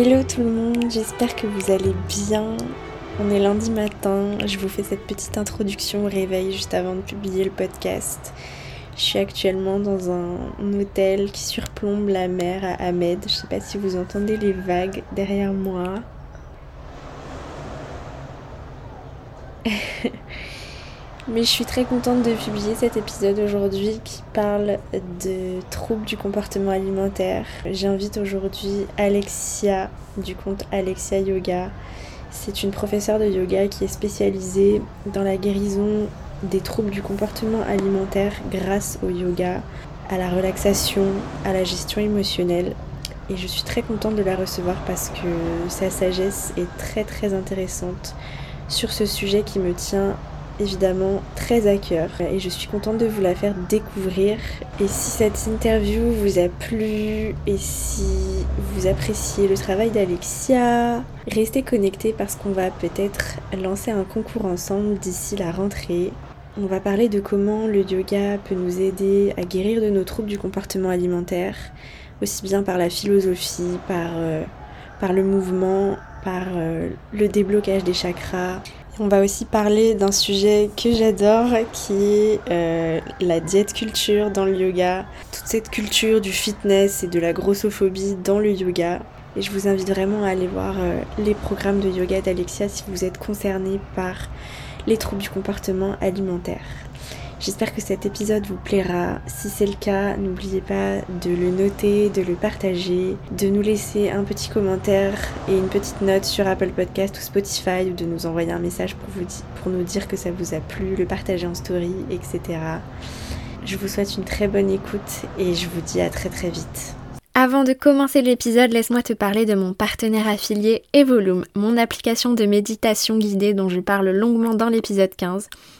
Hello tout le monde, j'espère que vous allez bien. On est lundi matin, je vous fais cette petite introduction au réveil juste avant de publier le podcast. Je suis actuellement dans un hôtel qui surplombe la mer à Ahmed. Je sais pas si vous entendez les vagues derrière moi. Je suis très contente de publier cet épisode aujourd'hui qui parle de troubles du comportement alimentaire. J'invite aujourd'hui Alexia du compte Alexia Yoga. C'est une professeure de yoga qui est spécialisée dans la guérison des troubles du comportement alimentaire grâce au yoga, à la relaxation, à la gestion émotionnelle. Et je suis très contente de la recevoir parce que sa sagesse est très très intéressante sur ce sujet qui me tient évidemment très à cœur et je suis contente de vous la faire découvrir. Et si cette interview vous a plu et si vous appréciez le travail d'Alexia, restez connectés parce qu'on va peut-être lancer un concours ensemble d'ici la rentrée. On va parler de comment le yoga peut nous aider à guérir de nos troubles du comportement alimentaire, aussi bien par la philosophie, par, euh, par le mouvement, par euh, le déblocage des chakras on va aussi parler d'un sujet que j'adore qui est euh, la diète culture dans le yoga, toute cette culture du fitness et de la grossophobie dans le yoga. Et je vous invite vraiment à aller voir euh, les programmes de yoga d'Alexia si vous êtes concerné par les troubles du comportement alimentaire. J'espère que cet épisode vous plaira. Si c'est le cas, n'oubliez pas de le noter, de le partager, de nous laisser un petit commentaire et une petite note sur Apple Podcast ou Spotify ou de nous envoyer un message pour, vous nous dire que ça vous a plu, le partager en story, etc. Je vous souhaite une très bonne écoute et je vous dis à très très vite. Avant de commencer l'épisode, laisse-moi te parler de mon partenaire affilié Evolume, mon application de méditation guidée dont je parle longuement dans l'épisode 15.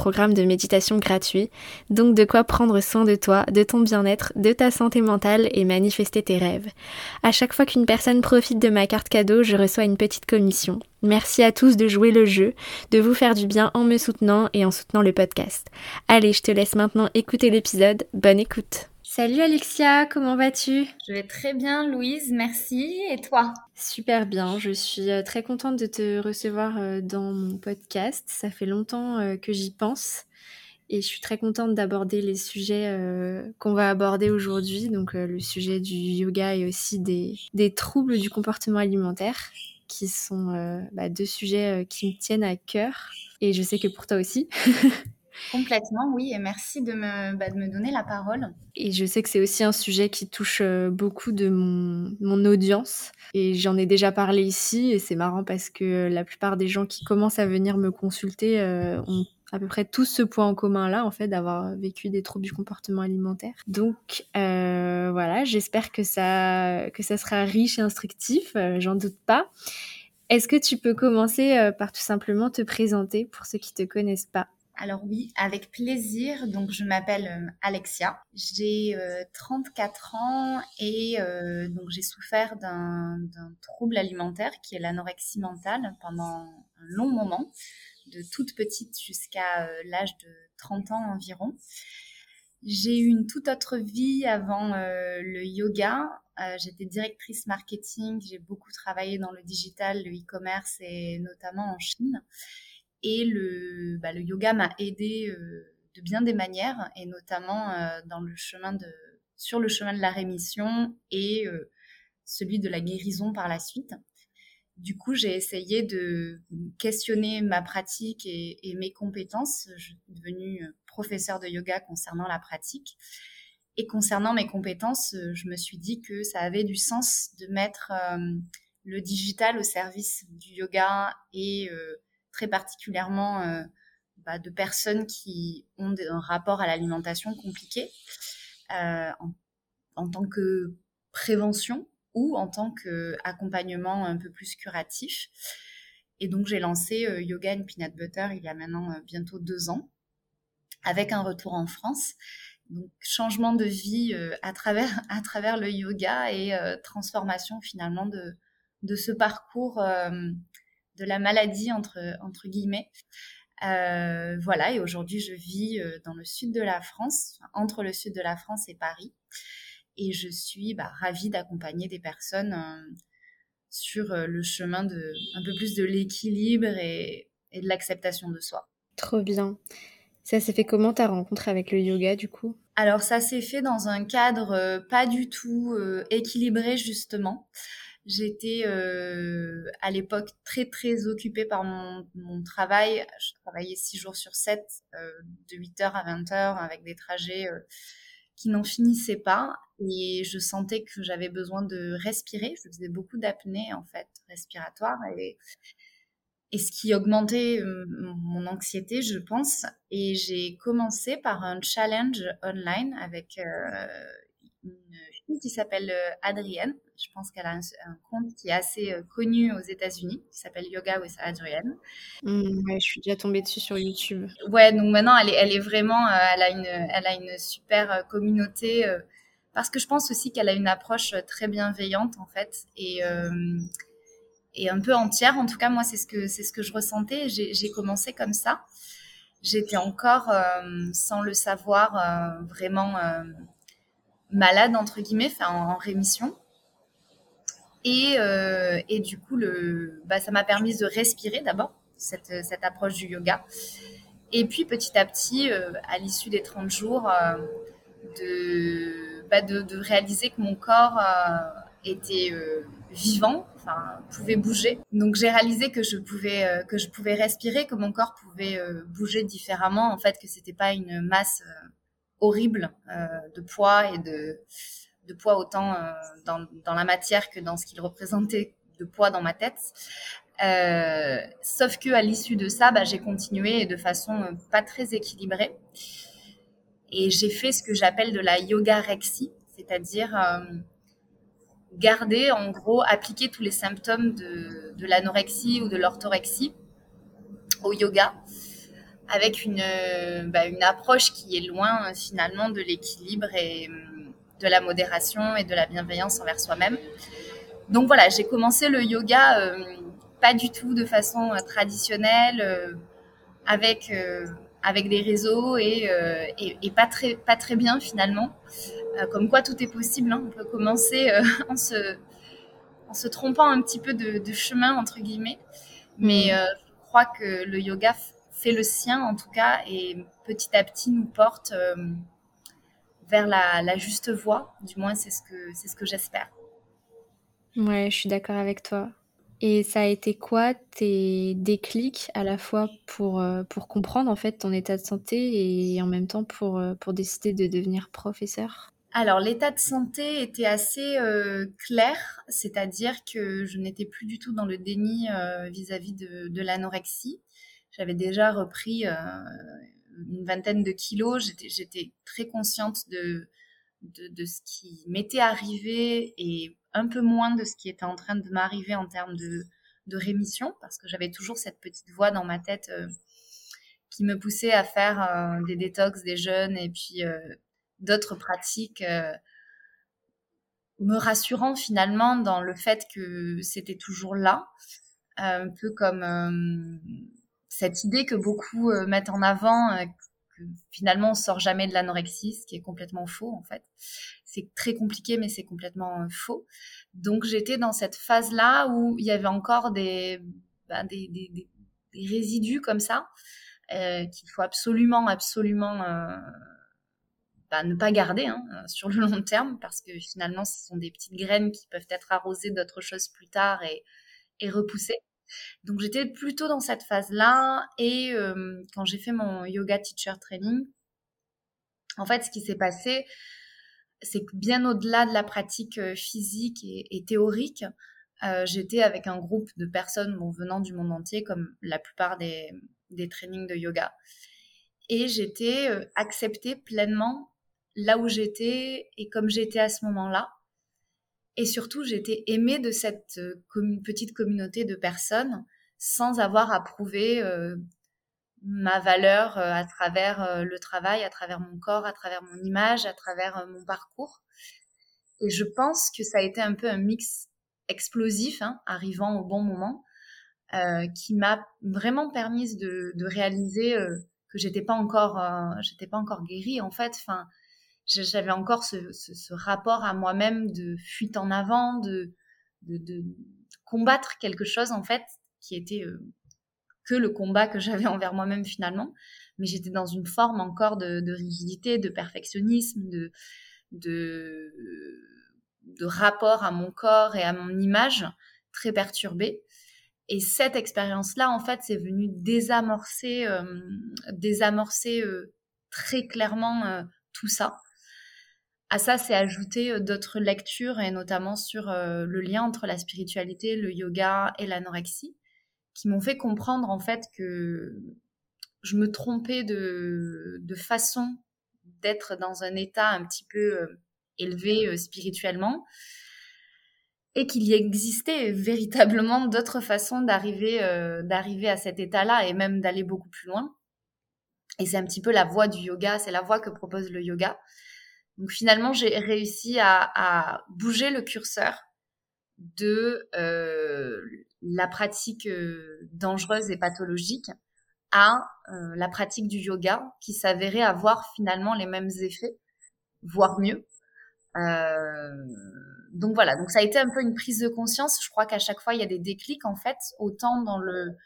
programme de méditation gratuit, donc de quoi prendre soin de toi, de ton bien-être, de ta santé mentale et manifester tes rêves. À chaque fois qu'une personne profite de ma carte cadeau, je reçois une petite commission. Merci à tous de jouer le jeu, de vous faire du bien en me soutenant et en soutenant le podcast. Allez, je te laisse maintenant écouter l'épisode. Bonne écoute. Salut Alexia, comment vas-tu? Je vais très bien Louise, merci. Et toi? Super bien, je suis euh, très contente de te recevoir euh, dans mon podcast. Ça fait longtemps euh, que j'y pense et je suis très contente d'aborder les sujets qu'on va aborder aujourd'hui, donc le sujet du yoga et aussi des, des troubles du comportement alimentaire, qui sont bah, deux sujets qui me tiennent à cœur. Et je sais que pour toi aussi. Complètement, oui, et merci de me, bah, de me donner la parole. Et je sais que c'est aussi un sujet qui touche euh, beaucoup de mon, mon audience. Et j'en ai déjà parlé ici, et c'est marrant parce que la plupart des gens qui commencent à venir me consulter euh, ont à peu près tous ce point en commun là, en fait, d'avoir vécu des troubles du comportement alimentaire. Donc euh, voilà, j'espère que ça, que ça sera riche et instructif, j'en doute pas. Est-ce que tu peux commencer par tout simplement te présenter pour ceux qui te connaissent pas? Alors oui, avec plaisir. Donc je m'appelle euh, Alexia, j'ai 34 euh, ans et euh, donc j'ai souffert d'un trouble alimentaire qui est l'anorexie mentale pendant un long moment, de toute petite jusqu'à l'âge de 30 ans environ. J'ai eu une toute autre vie avant le yoga. J'étais directrice marketing, j'ai beaucoup travaillé dans le digital, le e-commerce et notamment en Chine. Et le, bah, le yoga m'a aidé euh, de bien des manières, et notamment euh, dans le chemin de, sur le chemin de la rémission et euh, celui de la guérison par la suite. Du coup, j'ai essayé de questionner ma pratique et, mes compétences. Je suis devenue professeure de yoga concernant la pratique. Et concernant mes compétences, je me suis dit que ça avait du sens de mettre le digital au service du yoga et très particulièrement euh, bah, de personnes qui ont un rapport à l'alimentation compliqué euh, en, tant que prévention ou en tant qu'accompagnement un peu plus curatif. Et donc j'ai lancé Yoga and Peanut Butter il y a maintenant bientôt deux ans, avec un retour en France. Donc changement de vie à, travers, à travers le yoga et transformation finalement de, de ce parcours de la maladie entre, entre guillemets. Euh, voilà, et aujourd'hui, je vis euh, dans le sud de la France, entre le sud de la France et Paris. Et je suis bah, ravie d'accompagner des personnes euh, sur le chemin de un peu plus de l'équilibre et, de l'acceptation de soi. Trop bien. Ça s'est fait comment ta rencontre avec le yoga du coup? Alors ça s'est fait dans un cadre pas du tout équilibré justement. J'étais euh, à l'époque très très occupée par mon, travail. Je travaillais six jours sur 7, euh, de 8h à 20h, avec des trajets euh, qui n'en finissaient pas. Et je sentais que j'avais besoin de respirer. Je faisais beaucoup d'apnée en fait respiratoire et, et ce qui augmentait mon anxiété, je pense. Et j'ai commencé par un challenge online avec une qui s'appelle Adrienne je pense qu'elle a un, compte qui est assez euh, connu aux États-Unis, qui s'appelle Yoga with Adrienne. Mmh, je suis déjà tombée dessus sur YouTube. Ouais, donc maintenant, elle est, elle est vraiment, euh, elle, a une, elle a une super euh, communauté, parce que je pense aussi qu'elle a une approche très bienveillante, en fait, et, et un peu entière. En tout cas, moi, c'est ce que, c'est ce que je ressentais. J'ai commencé comme ça. J'étais encore, sans le savoir, vraiment malade, entre guillemets, enfin, en rémission. Et, euh, et du coup, le, bah, ça m'a permis de respirer d'abord, cette, cette, approche du yoga. Et puis petit à petit, euh, à l'issue des 30 jours, euh, de, bah, de, de, réaliser que mon corps était vivant, enfin, pouvait bouger. Donc j'ai réalisé que je pouvais, que je pouvais respirer, que mon corps pouvait bouger différemment, en fait, que c'était pas une masse horrible de poids et de de poids autant euh, dans, dans, la matière que dans ce qu'il représentait de poids dans ma tête. Euh, sauf que à l'issue de ça, bah, j'ai continué de façon euh, pas très équilibrée. Et j'ai fait ce que j'appelle de la yoga rexie, c'est-à-dire garder, en gros, appliquer tous les symptômes de, de l'anorexie ou de l'orthorexie au yoga, avec une, bah, une approche qui est loin finalement de l'équilibre et, de la modération et de la bienveillance envers soi-même. Donc voilà, j'ai commencé le yoga euh, pas du tout de façon euh, traditionnelle, euh, avec, avec des réseaux et, et, pas, très, pas très bien finalement. comme quoi tout est possible, hein. on peut commencer en, se, en se trompant un petit peu de, de chemin, entre guillemets. Mais mm. je crois que le yoga fait le sien en tout cas et petit à petit nous porte vers la, juste voie. Du moins, c'est ce que, c'est ce que j'espère. Ouais, je suis d'accord avec toi. Et ça a été quoi tes déclics à la fois pour, euh, pour comprendre en fait ton état de santé et en même temps pour, euh, pour décider de devenir professeur? Alors l'état de santé était assez euh, clair, c'est-à-dire que je n'étais plus du tout dans le déni vis-à-vis de, de l'anorexie. J'avais déjà repris une vingtaine de kilos. J'étais très consciente de, de, ce qui m'était arrivé et un peu moins de ce qui était en train de m'arriver en termes de, de, rémission, parce que j'avais toujours cette petite voix dans ma tête euh, qui me poussait à faire euh, des détox, des jeûnes et puis euh, d'autres pratiques me rassurant finalement dans le fait que c'était toujours là, un peu comme cette idée que beaucoup euh, mettent en avant, euh, que finalement on sort jamais de l'anorexie, ce qui est complètement faux en fait. C'est très compliqué, mais c'est complètement euh, faux. Donc j'étais dans cette phase-là où il y avait encore des, ben, résidus comme ça qu'il faut absolument, absolument ben, ne pas garder hein, sur le long terme parce que finalement ce sont des petites graines qui peuvent être arrosées d'autres choses plus tard et repoussées. Donc j'étais plutôt dans cette phase-là et euh, quand j'ai fait mon yoga teacher training, en fait ce qui s'est passé, c'est que bien au-delà de la pratique euh, physique et, théorique, euh, j'étais avec un groupe de personnes venant du monde entier, comme la plupart des, des trainings de yoga. Et j'étais acceptée pleinement là où j'étais et comme j'étais à ce moment-là. Et surtout, j'étais aimée de cette petite communauté de personnes sans avoir à prouver ma valeur à travers le travail, à travers mon corps, à travers mon image, à travers mon parcours. Et je pense que ça a été un peu un mix explosif, hein, arrivant au bon moment, euh, qui m'a vraiment permis de, réaliser euh, que j'étais pas encore, euh, j'étais pas encore guérie en fait. Enfin, j'avais encore ce, rapport à moi-même de fuite en avant, de, combattre quelque chose en fait qui était euh, que le combat que j'avais envers moi-même finalement. Mais j'étais dans une forme encore de, rigidité, de perfectionnisme, de, rapport à mon corps et à mon image très perturbée. Et cette expérience-là, en fait, c'est venu désamorcer, euh, euh, très clairement tout ça. À ça, c'est ajouté d'autres lectures, et notamment sur le lien entre la spiritualité, le yoga et l'anorexie, qui m'ont fait comprendre, en fait, que je me trompais de, façon d'être dans un état un petit peu élevé euh, spirituellement et qu'il y existait véritablement d'autres façons d'arriver euh, d'arriver à cet état-là et même d'aller beaucoup plus loin. Et c'est un petit peu la voie du yoga, c'est la voie que propose le yoga. Donc finalement, j'ai réussi à, bouger le curseur de euh, la pratique dangereuse et pathologique à la pratique du yoga qui s'avérait avoir finalement les mêmes effets, voire mieux. Euh, donc voilà, donc ça a été un peu une prise de conscience. Je crois qu'à chaque fois il y a des déclics en fait, autant dans le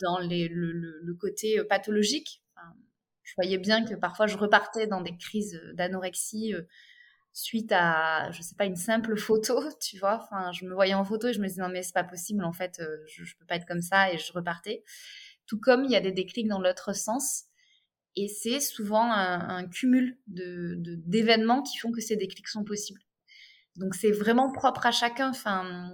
dans les, le, le, côté euh, pathologique. Je voyais bien que parfois je repartais dans des crises d'anorexie euh, suite à, je sais pas, une simple photo, tu vois. Enfin, je me voyais en photo et je me disais non mais c'est pas possible en fait, je, je peux pas être comme ça et je repartais. Tout comme il y a des déclics dans l'autre sens. Et c'est souvent un, cumul d'événements de, qui font que ces déclics sont possibles. Donc c'est vraiment propre à chacun. Enfin,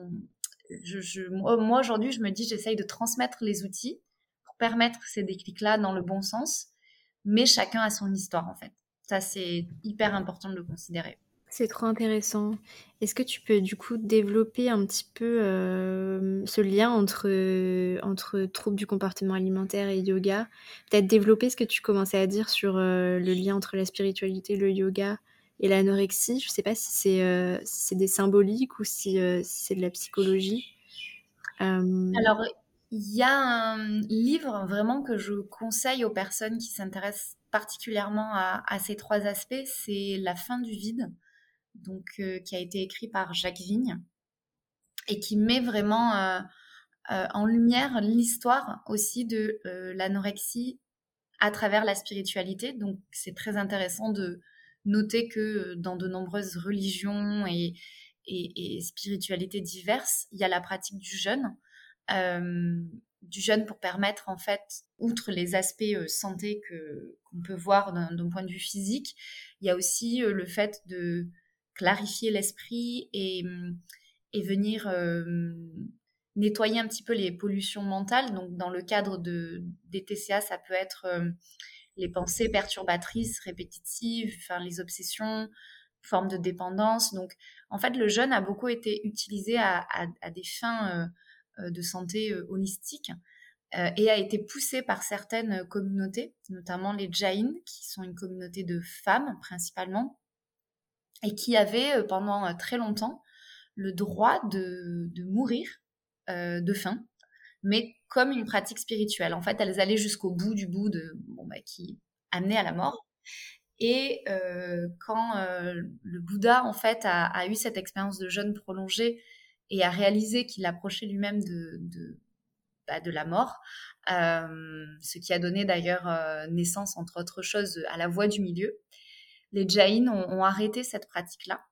moi aujourd'hui, je me dis, j'essaye de transmettre les outils pour permettre ces déclics-là dans le bon sens, mais chacun a son histoire en fait. Ça, c'est hyper important de le considérer. C'est trop intéressant. Est-ce que tu peux du coup développer un petit peu euh, ce lien entre, entre troubles du comportement alimentaire et yoga? Peut-être développer ce que tu commençais à dire sur euh, le lien entre la spiritualité, le yoga et l'anorexie. Je ne sais pas si c'est euh, si des symboliques ou si, c'est de la psychologie. Alors, il y a un livre vraiment que je conseille aux personnes qui s'intéressent particulièrement à, ces trois aspects, c'est La fin du vide donc euh, qui a été écrit par Jacques Vigne et qui met vraiment euh, euh, en lumière l'histoire aussi de l'anorexie à travers la spiritualité. Donc c'est très intéressant de noter que dans de nombreuses religions et, spiritualités diverses, il y a la pratique du jeûne. Du jeûne pour permettre en fait, outre les aspects santé que qu'on peut voir d'un point de vue physique, il y a aussi le fait de clarifier l'esprit et, et venir euh, nettoyer un petit peu les pollutions mentales. Donc, dans le cadre de, des TCA, ça peut être euh, les pensées perturbatrices, répétitives, enfin, les obsessions, formes de dépendance. Donc, en fait, le jeûne a beaucoup été utilisé à, des fins euh, de santé holistique et a été poussé par certaines communautés, notamment les Jain, qui sont une communauté de femmes principalement, et qui avaient euh, pendant euh, très longtemps le droit de, mourir euh, de faim, mais comme une pratique spirituelle. En fait, elles allaient jusqu'au bout du bout de bah, qui amenait à la mort. Et quand le Bouddha en fait a, eu cette expérience de jeûne prolongé et a réalisé qu'il approchait lui-même de, de, bah, la mort, ce qui a donné d'ailleurs naissance, entre autres choses, à la voie du milieu, les Jains ont, arrêté cette pratique-là.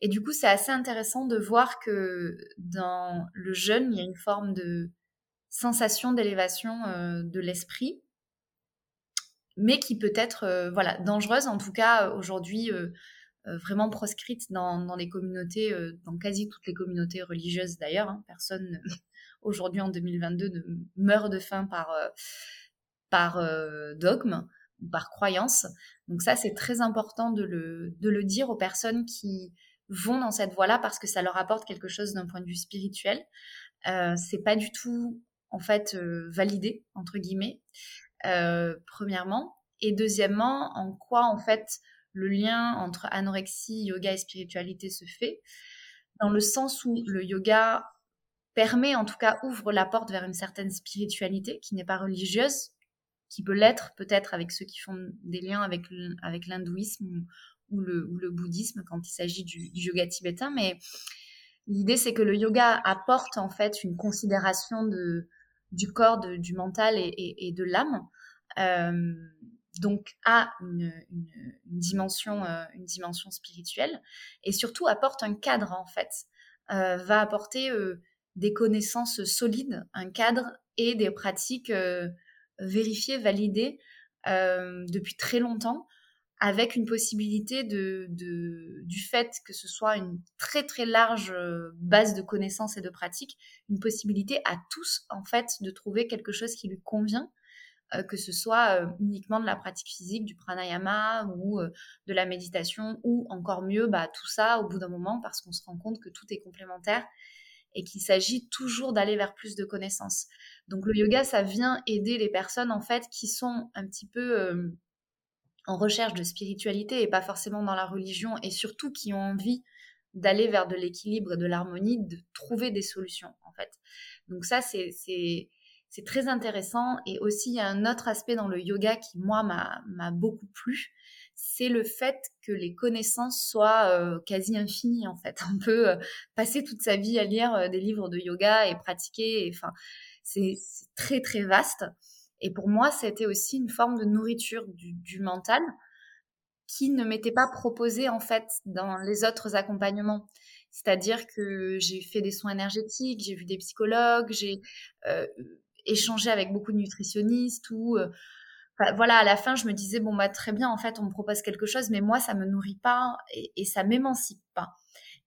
Et du coup, c'est assez intéressant de voir que dans le jeûne, il y a une forme de sensation d'élévation euh, de l'esprit, mais qui peut être euh, voilà, dangereuse, en tout cas aujourd'hui euh, vraiment proscrite dans, les communautés, dans quasi toutes les communautés religieuses d'ailleurs. Hein. Personne aujourd'hui en 2022 ne meurt de faim par, par dogme ou par croyance. Donc ça, c'est très important de le, de le dire aux personnes qui vont dans cette voie-là parce que ça leur apporte quelque chose d'un point de vue spirituel. Euh, c'est pas du tout en fait validé entre guillemets. premièrement, et deuxièmement, en quoi en fait le lien entre anorexie, yoga et spiritualité se fait, dans le sens où le yoga permet, en tout cas, ouvre la porte vers une certaine spiritualité qui n'est pas religieuse, qui peut l'être peut-être avec ceux qui font des liens avec, l'hindouisme ou, le, le, bouddhisme quand il s'agit du, yoga tibétain. Mais l'idée, c'est que le yoga apporte en fait une considération de, du corps, du mental et, de l'âme. Euh, donc a une, dimension, euh, une dimension spirituelle et surtout apporte un cadre en fait, euh, va apporter euh, des connaissances solides, un cadre et des pratiques vérifiées, validées depuis très longtemps, avec une possibilité de, du fait que ce soit une très très large base de connaissances et de pratiques, une possibilité à tous en fait de trouver quelque chose qui lui convient que ce soit euh, uniquement de la pratique physique, du pranayama ou euh, de la méditation, ou encore mieux, bah, tout ça au bout d'un moment, parce qu'on se rend compte que tout est complémentaire et qu'il s'agit toujours d'aller vers plus de connaissances. Donc le yoga, ça vient aider les personnes en fait qui sont un petit peu en recherche de spiritualité et pas forcément dans la religion, et surtout qui ont envie d'aller vers de l'équilibre et de l'harmonie, de trouver des solutions en fait. Donc ça, c'est c'est très intéressant. Et aussi, il y a un autre aspect dans le yoga qui, moi, m'a beaucoup plu. C'est le fait que les connaissances soient euh, quasi infinies, en fait. On peut euh, passer toute sa vie à lire euh, des livres de yoga et pratiquer. Enfin, c'est très, très vaste. Et pour moi, c'était aussi une forme de nourriture du, du mental qui ne m'était pas proposée, en fait, dans les autres accompagnements. C'est-à-dire que j'ai fait des soins énergétiques, j'ai vu des psychologues, j'ai échanger avec beaucoup de nutritionnistes ou euh, voilà, à la fin, je me disais, bon, bah, très bien, en fait, on me propose quelque chose, mais moi, ça me nourrit pas et, ça m'émancipe pas.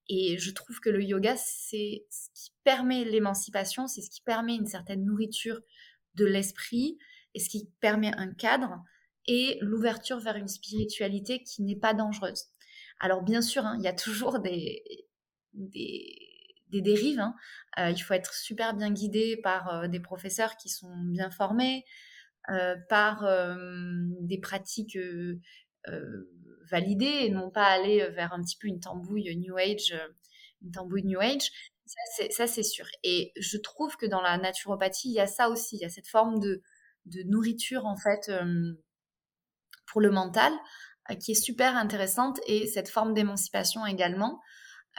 Et je trouve que le yoga, c'est ce qui permet l'émancipation, c'est ce qui permet une certaine nourriture de l'esprit et ce qui permet un cadre et l'ouverture vers une spiritualité qui n'est pas dangereuse. Alors, bien sûr, hein, il y a toujours des, des dérives. Hein. Euh, il faut être super bien guidé par euh, des professeurs qui sont bien formés, euh, par des pratiques validées et non pas aller vers un petit peu une tambouille New Age, une tambouille New Age. Ça, c'est sûr. Et je trouve que dans la naturopathie, il y a ça aussi. Il y a cette forme de, de nourriture, en fait, pour le mental, qui est super intéressante et cette forme d'émancipation également.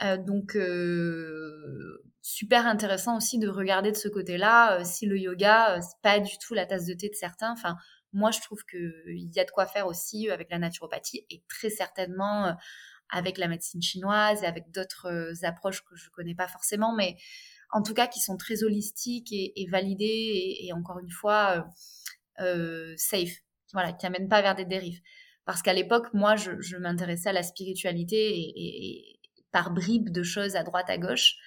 Euh, donc, euh, super intéressant aussi de regarder de ce côté-là. Euh, si le yoga, c'est pas du tout la tasse de thé de certains. Enfin, moi, je trouve qu'il y a de quoi faire aussi avec la naturopathie et très certainement avec la médecine chinoise et avec d'autres approches que je connais pas forcément, mais en tout cas qui sont très holistiques et, validées et, encore une fois safe, voilà, qui amènent pas vers des dérives. Parce qu'à l'époque, moi, je, m'intéressais à la spiritualité et, par bribes de choses à droite à gauche.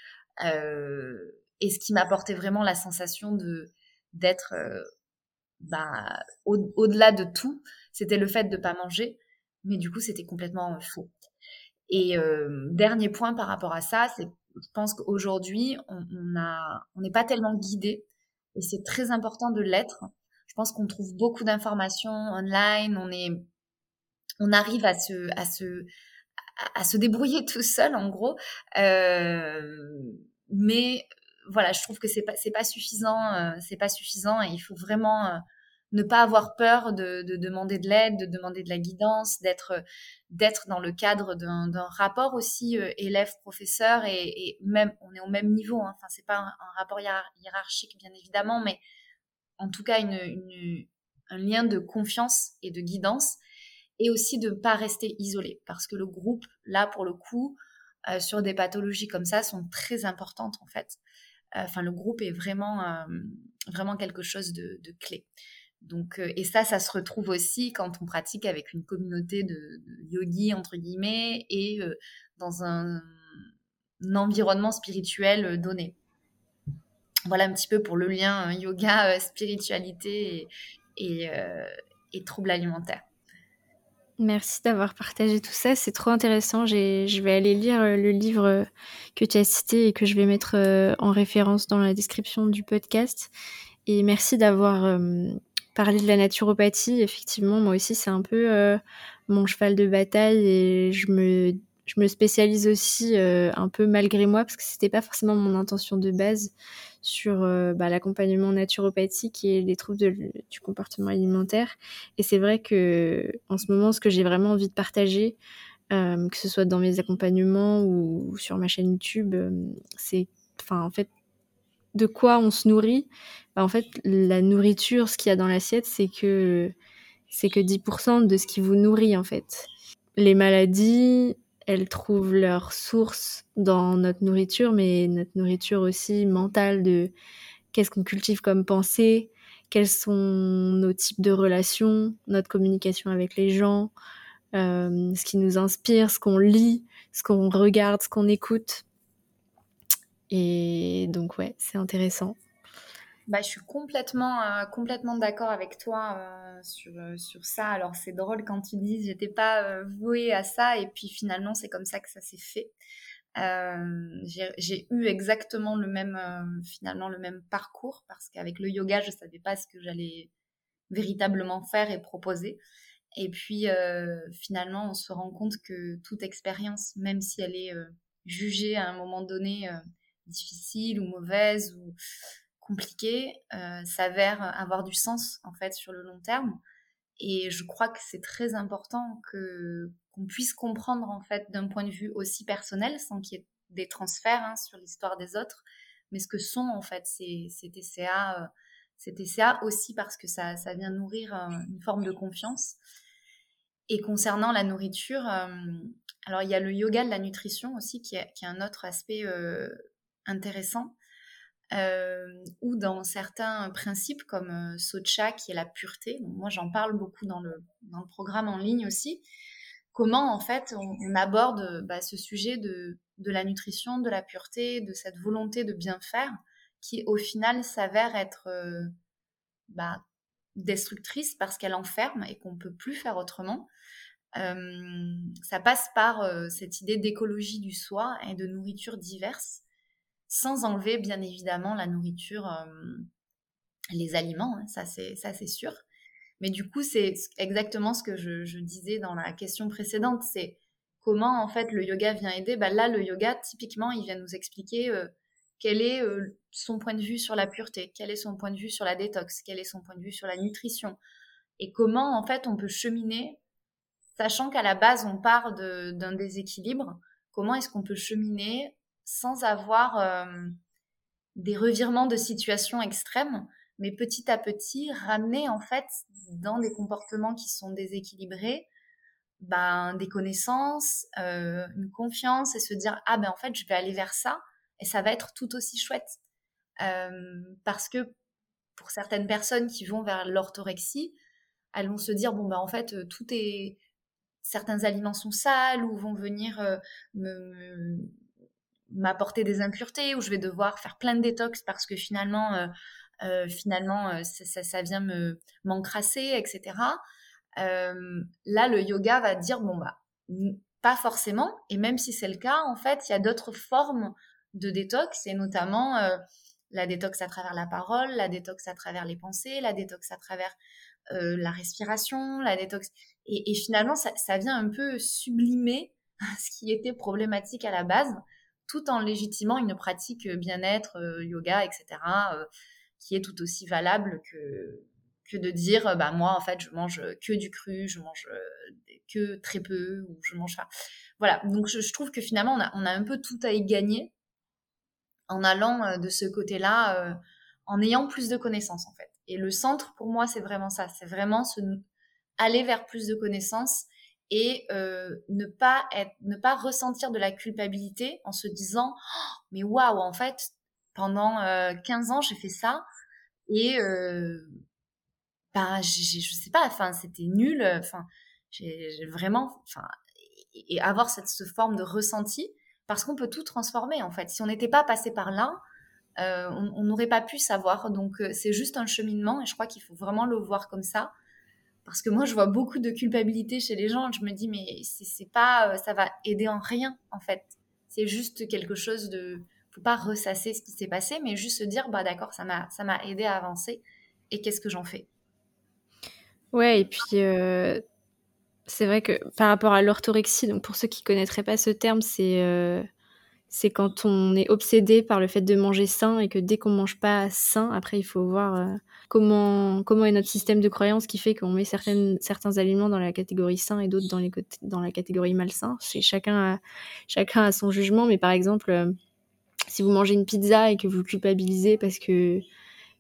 Euh, et ce qui m'apportait vraiment la sensation de d'être euh, bah, au-delà de tout, c'était le fait de pas manger. Mais du coup, c'était complètement euh, faux. Et dernier point par rapport à ça, c'est je pense qu'aujourd'hui, on on n'est pas tellement guidé et c'est très important de l'être. Je pense qu'on trouve beaucoup d'informations online, on est on arrive à se à se à, se débrouiller tout seul, en gros. Euh, mais voilà, je trouve que c'est pas c'est pas suffisant, euh, c'est pas suffisant et il faut vraiment euh, ne pas avoir peur de, de demander de l'aide, de demander de la guidance, d'être d'être dans le cadre d'un rapport aussi élève-professeur et, et, même on est au même niveau. Hein. Enfin, c'est pas un, rapport hiérarchique bien évidemment, mais en tout cas une, une, un lien de confiance et de guidance et aussi de ne pas rester isolé parce que le groupe, là pour le coup, euh, sur des pathologies comme ça, sont très importantes en fait. Euh, enfin, le groupe est vraiment, euh, vraiment quelque chose de, clé. Donc, et ça, ça se retrouve aussi quand on pratique avec une communauté de, yogis entre guillemets et dans un, environnement spirituel donné. Voilà un petit peu pour le lien yoga, spiritualité et, et troubles alimentaires. Merci d'avoir partagé tout ça, c'est trop intéressant. Je vais aller lire euh, le livre euh, que tu as cité et que je vais mettre euh, en référence dans la description du podcast. Et merci d'avoir parlé de la naturopathie. Effectivement, moi aussi, c'est un peu mon cheval de bataille et je me, je me spécialise aussi un peu malgré moi parce que c'était pas forcément mon intention de base sur euh, bah, l'accompagnement naturopathique et les troubles du comportement alimentaire. Et c'est vrai que en ce moment, ce que j'ai vraiment envie de partager, euh, que ce soit dans mes accompagnements ou, sur ma chaîne YouTube, euh, c'est, enfin, en fait, de quoi on se nourrit. Bah, en fait, la nourriture, ce qu'il y a dans l'assiette, c'est que c'est que 10% de ce qui vous nourrit en fait. Les maladies, elles trouvent leur source dans notre nourriture, mais notre nourriture aussi mentale de qu'est-ce qu'on cultive comme pensée, quels sont nos types de relations, notre communication avec les gens, euh, ce qui nous inspire, ce qu'on lit, ce qu'on regarde, ce qu'on écoute. Et donc ouais, c'est intéressant. Bah, je suis complètement, euh, complètement d'accord avec toi euh, sur, euh, sur ça. Alors, c'est drôle quand tu dis j'étais pas vouée à ça, et puis finalement, c'est comme ça que ça s'est fait. j'ai eu exactement le même, finalement, le même parcours, parce qu'avec le yoga, je savais pas ce que j'allais véritablement faire et proposer. Et puis, finalement, on se rend compte que toute expérience, même si elle est jugée à un moment donné difficile ou mauvaise, ou compliqué euh, s'avère avoir du sens en fait sur le long terme. Et je crois que c'est très important que qu'on puisse comprendre en fait d'un point de vue aussi personnel, sans qu'il y ait des transferts hein, sur l'histoire des autres, mais ce que sont en fait ces, ces TCA, euh, ces TCA aussi parce que ça, ça vient nourrir euh, une forme de confiance. Et concernant la nourriture, alors il y a le yoga de la nutrition aussi qui est, qui est un autre aspect intéressant euh, ou dans certains principes comme euh, Socha qui est la pureté. moi j'en parle beaucoup dans le, dans le programme en ligne aussi. Comment en fait on, aborde bah, ce sujet de, de la nutrition, de la pureté, de cette volonté de bien faire qui au final s'avère être euh, bah, destructrice parce qu'elle enferme et qu'on ne peut plus faire autrement. ça passe par cette idée d'écologie du soi et de nourriture diverse sans enlever bien évidemment la nourriture, euh, les aliments, hein, ça c'est sûr. Mais du coup, c'est exactement ce que je, disais dans la question précédente, c'est comment en fait le yoga vient aider. Bah, là, le yoga, typiquement, il vient nous expliquer euh, quel est euh, son point de vue sur la pureté, quel est son point de vue sur la détox, quel est son point de vue sur la nutrition, et comment en fait on peut cheminer, sachant qu'à la base on part d'un déséquilibre. Comment est-ce qu'on peut cheminer sans avoir euh, des revirements de situation extrêmes, mais petit à petit ramener en fait dans des comportements qui sont déséquilibrés, ben, des connaissances, euh, une confiance et se dire ah ben en fait je vais aller vers ça et ça va être tout aussi chouette. Euh, parce que pour certaines personnes qui vont vers l'orthorexie, elles vont se dire bon ben en fait tout est certains aliments sont sales ou vont venir me m'apporter des impuretés ou je vais devoir faire plein de détox parce que finalement, euh, euh, finalement euh, ça, ça, vient me m'encrasser, etc. là, le yoga va dire bon bah pas forcément. Et même si c'est le cas, en fait, il y a d'autres formes de détox et notamment la détox à travers la parole, la détox à travers les pensées, la détox à travers la respiration, la détox. Et, et finalement, ça, ça, vient un peu sublimer ce qui était problématique à la base tout en légitimant une pratique euh, bien-être, euh, yoga, etc., euh, qui est tout aussi valable que, que de dire, bah, moi, en fait, je mange que du cru, je mange que très peu, ou je mange pas. Voilà, donc je, trouve que finalement, on a, on a, un peu tout à y gagner en allant de ce côté-là, en ayant plus de connaissances, en fait. Et le centre, pour moi, c'est vraiment ça, c'est vraiment se, aller vers plus de connaissances et euh, ne pas ne pas ressentir de la culpabilité en se disant oh, mais waouh en fait pendant euh, 15 ans j'ai fait ça et euh, bah je sais pas enfin c'était nul enfin j'ai vraiment enfin et, avoir cette, cette forme de ressenti parce qu'on peut tout transformer en fait. Si on n'était pas passé par là euh, on n'aurait pas pu savoir. Donc euh, c'est juste un cheminement et je crois qu'il faut vraiment le voir comme ça parce que moi, je vois beaucoup de culpabilité chez les gens. Je me dis, mais c'est pas, ça va aider en rien, en fait. C'est juste quelque chose de, faut pas ressasser ce qui s'est passé, mais juste se dire, bah d'accord, ça m'a, ça m'a aidé à avancer. Et qu'est-ce que j'en fais? Ouais, et puis euh, c'est vrai que par rapport à l'orthorexie, donc pour ceux qui connaîtraient pas ce terme, c'est euh, c'est quand on est obsédé par le fait de manger sain et que dès qu'on mange pas sain, après il faut voir euh, comment comment est notre système de croyance qui fait qu'on met certains aliments dans la catégorie sain et d'autres dans dans la catégorie malsain. Chacun a, chacun son jugement, mais par exemple euh, si vous mangez une pizza et que vous culpabilisez parce que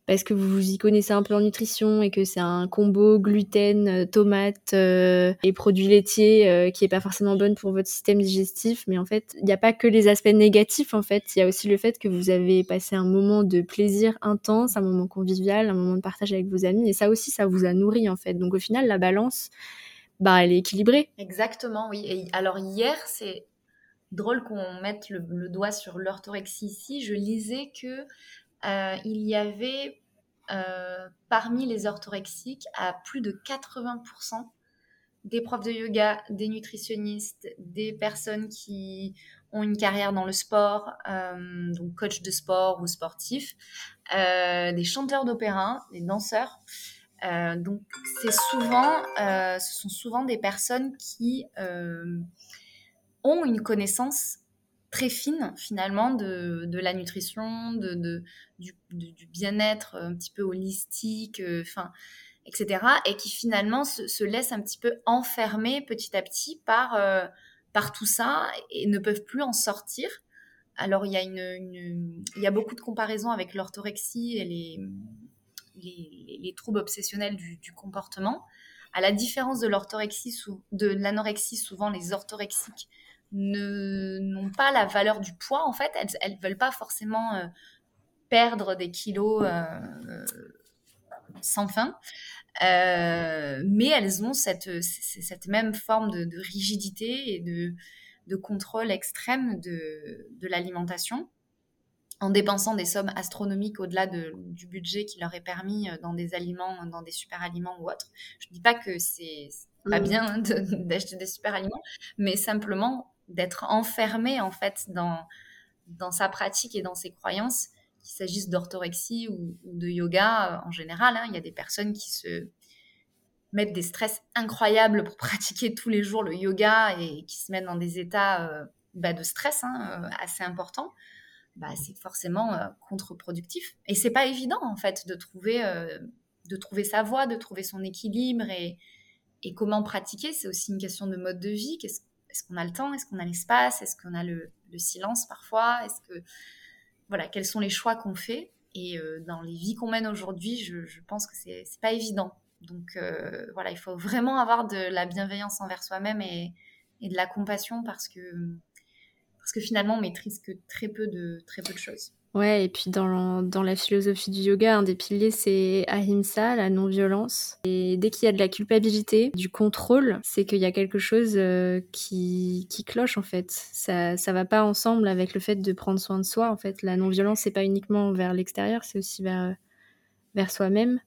parce que vous y connaissez un peu en nutrition et que c'est un combo gluten, euh, tomate euh, et produits laitiers euh, qui est pas forcément bonne pour votre système digestif. Mais en fait, il n'y a pas que les aspects négatifs. En fait, il y a aussi le fait que vous avez passé un moment de plaisir intense, un moment convivial, un moment de partage avec vos amis. Et ça aussi, ça vous a nourri en fait. Donc au final, la balance, bah, elle est équilibrée. Exactement, oui. Et alors hier, c'est drôle qu'on mette le, le doigt sur l'orthorexie ici. Je lisais que euh, il y avait euh, parmi les orthorexiques à plus de 80% des profs de yoga, des nutritionnistes, des personnes qui ont une carrière dans le sport, euh, donc coach de sport ou sportif, des chanteurs d'opéra, des danseurs. donc c'est souvent, ce sont souvent des personnes qui ont une connaissance très fine finalement de, de la nutrition, de, de du, bien-être un petit peu holistique, euh, enfin, etc. Et qui finalement se, se, laissent un petit peu enfermer petit à petit par, euh, par tout ça et ne peuvent plus en sortir. Alors il y a, une, y a beaucoup de comparaisons avec l'orthorexie et les, les, les, troubles obsessionnels du, du comportement. À la différence de l'orthorexie, de l'anorexie, souvent les orthorexiques n'ont pas la valeur du poids en fait. Elles ne veulent pas forcément euh, perdre des kilos euh, sans fin. Euh, mais elles ont cette, cette même forme de, rigidité et de, de, contrôle extrême de, de l'alimentation en dépensant des sommes astronomiques au-delà de, du budget qui leur est permis dans des aliments, dans des super aliments ou autres. Je ne dis pas que c'est pas mmh. bien d'acheter des super aliments, mais simplement d'être enfermé en fait dans, dans sa pratique et dans ses croyances, qu'il s'agisse d'orthorexie ou, de yoga euh, en général. Hein. il y a des personnes qui se mettent des stress incroyables pour pratiquer tous les jours le yoga et qui se mettent dans des états euh, bah, de stress hein, euh, assez importants. Bah, c'est forcément contre-productif. Et c'est pas évident en fait de trouver, de trouver sa voie, de trouver son équilibre et, comment pratiquer. C'est aussi une question de mode de vie. Est-ce qu'on a le temps Est-ce qu'on a l'espace Est-ce qu'on a le, silence parfois Est-ce que voilà, quels sont les choix qu'on fait Et euh, dans les vies qu'on mène aujourd'hui, je, pense que c'est n'est pas évident. Donc euh, voilà, il faut vraiment avoir de la bienveillance envers soi-même et, de la compassion parce que parce que finalement on maîtrise que très peu de très peu de choses. Ouais, et puis dans, dans, la philosophie du yoga, un des piliers, c'est ahimsa, la non-violence. Et dès qu'il y a de la culpabilité, du contrôle, c'est qu'il y a quelque chose euh, qui, qui cloche, en fait. Ça, ça va pas ensemble avec le fait de prendre soin de soi, en fait. La non-violence, c'est pas uniquement vers l'extérieur, c'est aussi vers, vers soi-même.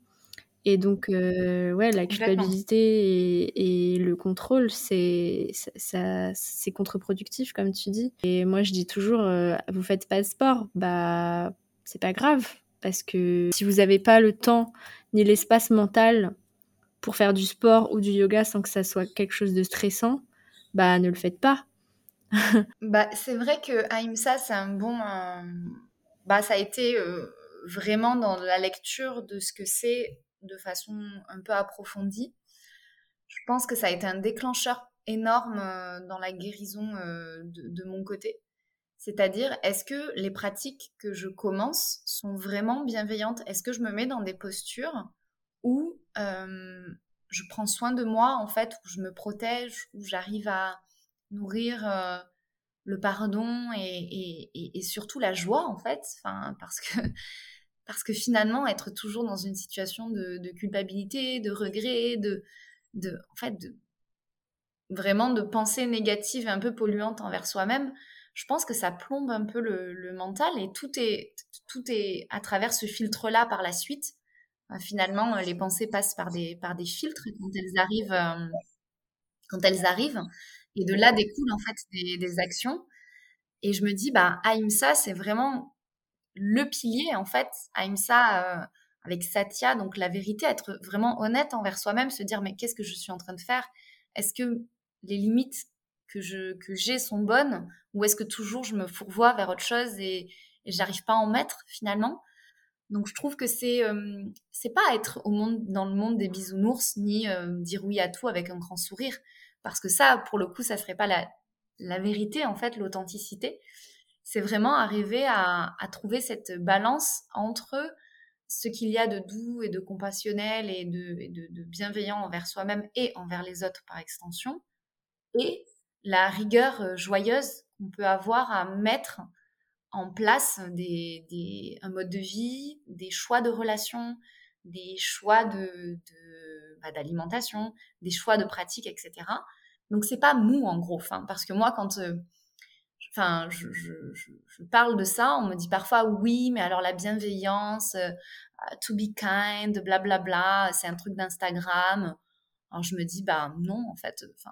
Et donc, euh, ouais, la culpabilité et, le contrôle, c'est ça, c'est contre-productif, comme tu dis. Et moi, je dis toujours, euh, vous faites pas de sport, bah, c'est pas grave, parce que si vous n'avez pas le temps ni l'espace mental pour faire du sport ou du yoga sans que ça soit quelque chose de stressant, bah, ne le faites pas. bah, c'est vrai que Aïmsa, c'est un bon. Bah, ça a été euh, vraiment dans la lecture de ce que c'est de façon un peu approfondie. Je pense que ça a été un déclencheur énorme euh, dans la guérison euh, de, mon côté. C'est-à-dire, est-ce que les pratiques que je commence sont vraiment bienveillantes? Est-ce que je me mets dans des postures où euh, je prends soin de moi, en fait, où je me protège, où j'arrive à nourrir le pardon et, surtout la joie, en fait? Parce que parce que finalement, être toujours dans une situation de, culpabilité, de regret, de, de, en fait, vraiment de pensée négative et un peu polluante envers soi-même, je pense que ça plombe un peu le, mental et tout est, tout est à travers ce filtre-là par la suite. finalement, les pensées passent par des, par des filtres quand elles arrivent. quand elles arrivent. Et de là découlent en fait des, des actions. Et je me dis, bah, Aïmsa, c'est vraiment le pilier, en fait. Aïmsa, avec Satya, donc la vérité, être vraiment honnête envers soi-même, se dire, mais qu'est-ce que je suis en train de faire? Est-ce que les limites que que j'ai sont bonnes? Ou est-ce que toujours je me fourvoie vers autre chose et, et j'arrive pas à en mettre finalement? Donc je trouve que c'est euh, c'est pas être au monde dans le monde des bisounours ni euh, dire oui à tout avec un grand sourire. Parce que ça pour le coup ça serait pas la la vérité en fait l'authenticité c'est vraiment arriver à, trouver cette balance entre ce qu'il y a de doux et de compassionnel et de, bienveillant envers soi-même et envers les autres par extension et la rigueur euh, joyeuse qu'on peut avoir à mettre en place des, un mode de vie, des choix de relations, des choix de, bah, d'alimentation, des choix de pratique, etc. Donc c'est pas mou en gros, fin, parce que moi quand euh, enfin, je, parle de ça, on me dit parfois oui, mais alors la bienveillance, euh, to be kind, blablabla, bla, bla, c'est un truc d'Instagram. Alors je me dis bah non en fait, enfin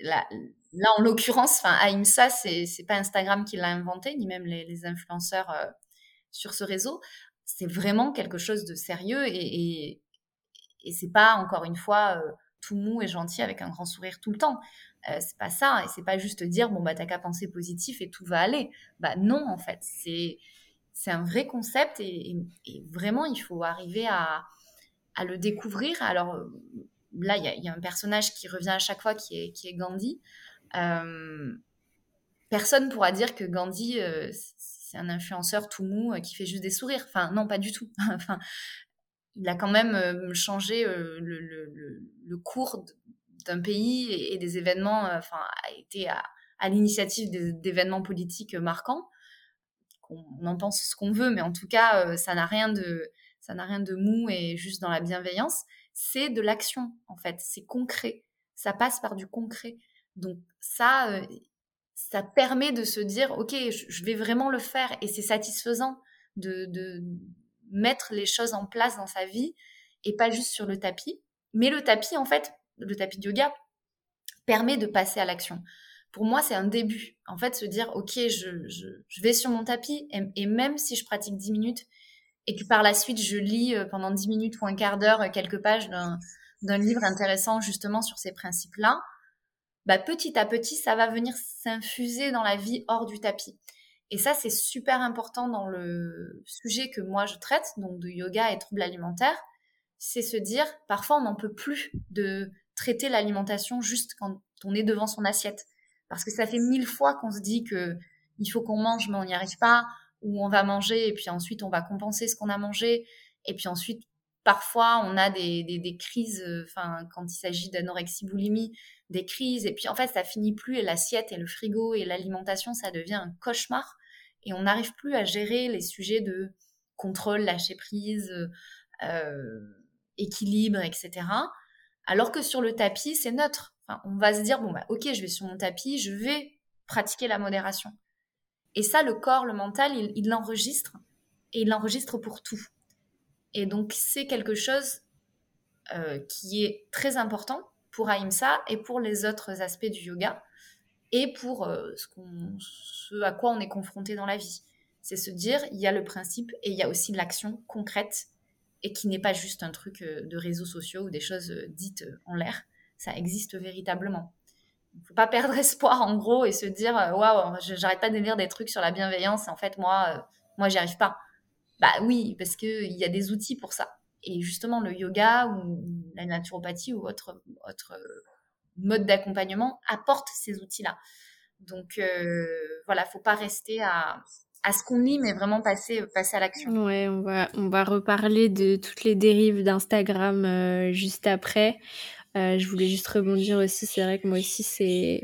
là, en l'occurrence, enfin, Aïmsa, c'est, c'est pas Instagram qui l'a inventé, ni même les, influenceurs euh, sur ce réseau. C'est vraiment quelque chose de sérieux et, et, et c'est pas, encore une fois, euh, tout mou et gentil avec un grand sourire tout le temps. Euh, c'est pas ça. Et c'est pas juste dire, bon, bah, t'as qu'à penser positif et tout va aller. Bah, non, en fait. C'est, un vrai concept et, vraiment, il faut arriver à, à le découvrir. Alors, là, il y, a un personnage qui revient à chaque fois qui est, qui est Gandhi. Euh, personne pourra dire que Gandhi, euh, c'est un influenceur tout mou qui fait juste des sourires. Enfin, non, pas du tout. enfin, il a quand même changé le, cours d'un pays et, des événements, enfin, a été à, l'initiative d'événements politiques marquants. On, en pense ce qu'on veut, mais en tout cas, ça n'a rien de ça n'a rien de mou et juste dans la bienveillance c'est de l'action, en fait. C'est concret. Ça passe par du concret. Donc ça, euh, ça permet de se dire, OK, je, vais vraiment le faire. Et c'est satisfaisant de, mettre les choses en place dans sa vie et pas juste sur le tapis. Mais le tapis, en fait, le tapis de yoga permet de passer à l'action. Pour moi, c'est un début. En fait, se dire, OK, je, je, vais sur mon tapis et, même si je pratique 10 minutes et que par la suite je lis euh, pendant dix minutes ou un quart d'heure euh, quelques pages d'un livre intéressant justement sur ces principes-là, bah, petit à petit, ça va venir s'infuser dans la vie hors du tapis. Et ça, c'est super important dans le sujet que moi je traite, donc de yoga et troubles alimentaires. C'est se dire, parfois on n'en peut plus de traiter l'alimentation juste quand on est devant son assiette. Parce que ça fait mille fois qu'on se dit que il faut qu'on mange, mais on n'y arrive pas où on va manger et puis ensuite on va compenser ce qu'on a mangé. Et puis ensuite, parfois, on a des, crises, euh, enfin, quand il s'agit d'anorexie boulimie, des crises. Et puis en fait, ça finit plus et l'assiette et le frigo et l'alimentation, ça devient un cauchemar. Et on n'arrive plus à gérer les sujets de contrôle, lâcher prise, euh, équilibre, etc. Alors que sur le tapis, c'est neutre. on va se dire, bon, bah, ok, je vais sur mon tapis, je vais pratiquer la modération. Et ça, le corps, le mental, il l'enregistre et il l'enregistre pour tout. Et donc, c'est quelque chose euh, qui est très important pour Ahimsa et pour les autres aspects du yoga et pour euh, ce, à quoi on est confronté dans la vie. C'est se dire, il y a le principe et il y a aussi l'action concrète et qui n'est pas juste un truc euh, de réseaux sociaux ou des choses dites en l'air. Ça existe véritablement faut pas perdre espoir en gros et se dire waouh, j'arrête pas de lire des trucs sur la bienveillance. En fait, moi, euh, moi, j'y arrive pas. Bah oui, parce que il y a des outils pour ça. Et justement, le yoga ou la naturopathie ou autre autre euh, mode d'accompagnement apporte ces outils-là. Donc voilà, faut pas rester à à ce qu'on lit, mais vraiment passer, passer à l'action. Ouais, on va, on va reparler de toutes les dérives d'Instagram juste après. Euh, je voulais juste rebondir aussi, c'est vrai que moi aussi, c'est,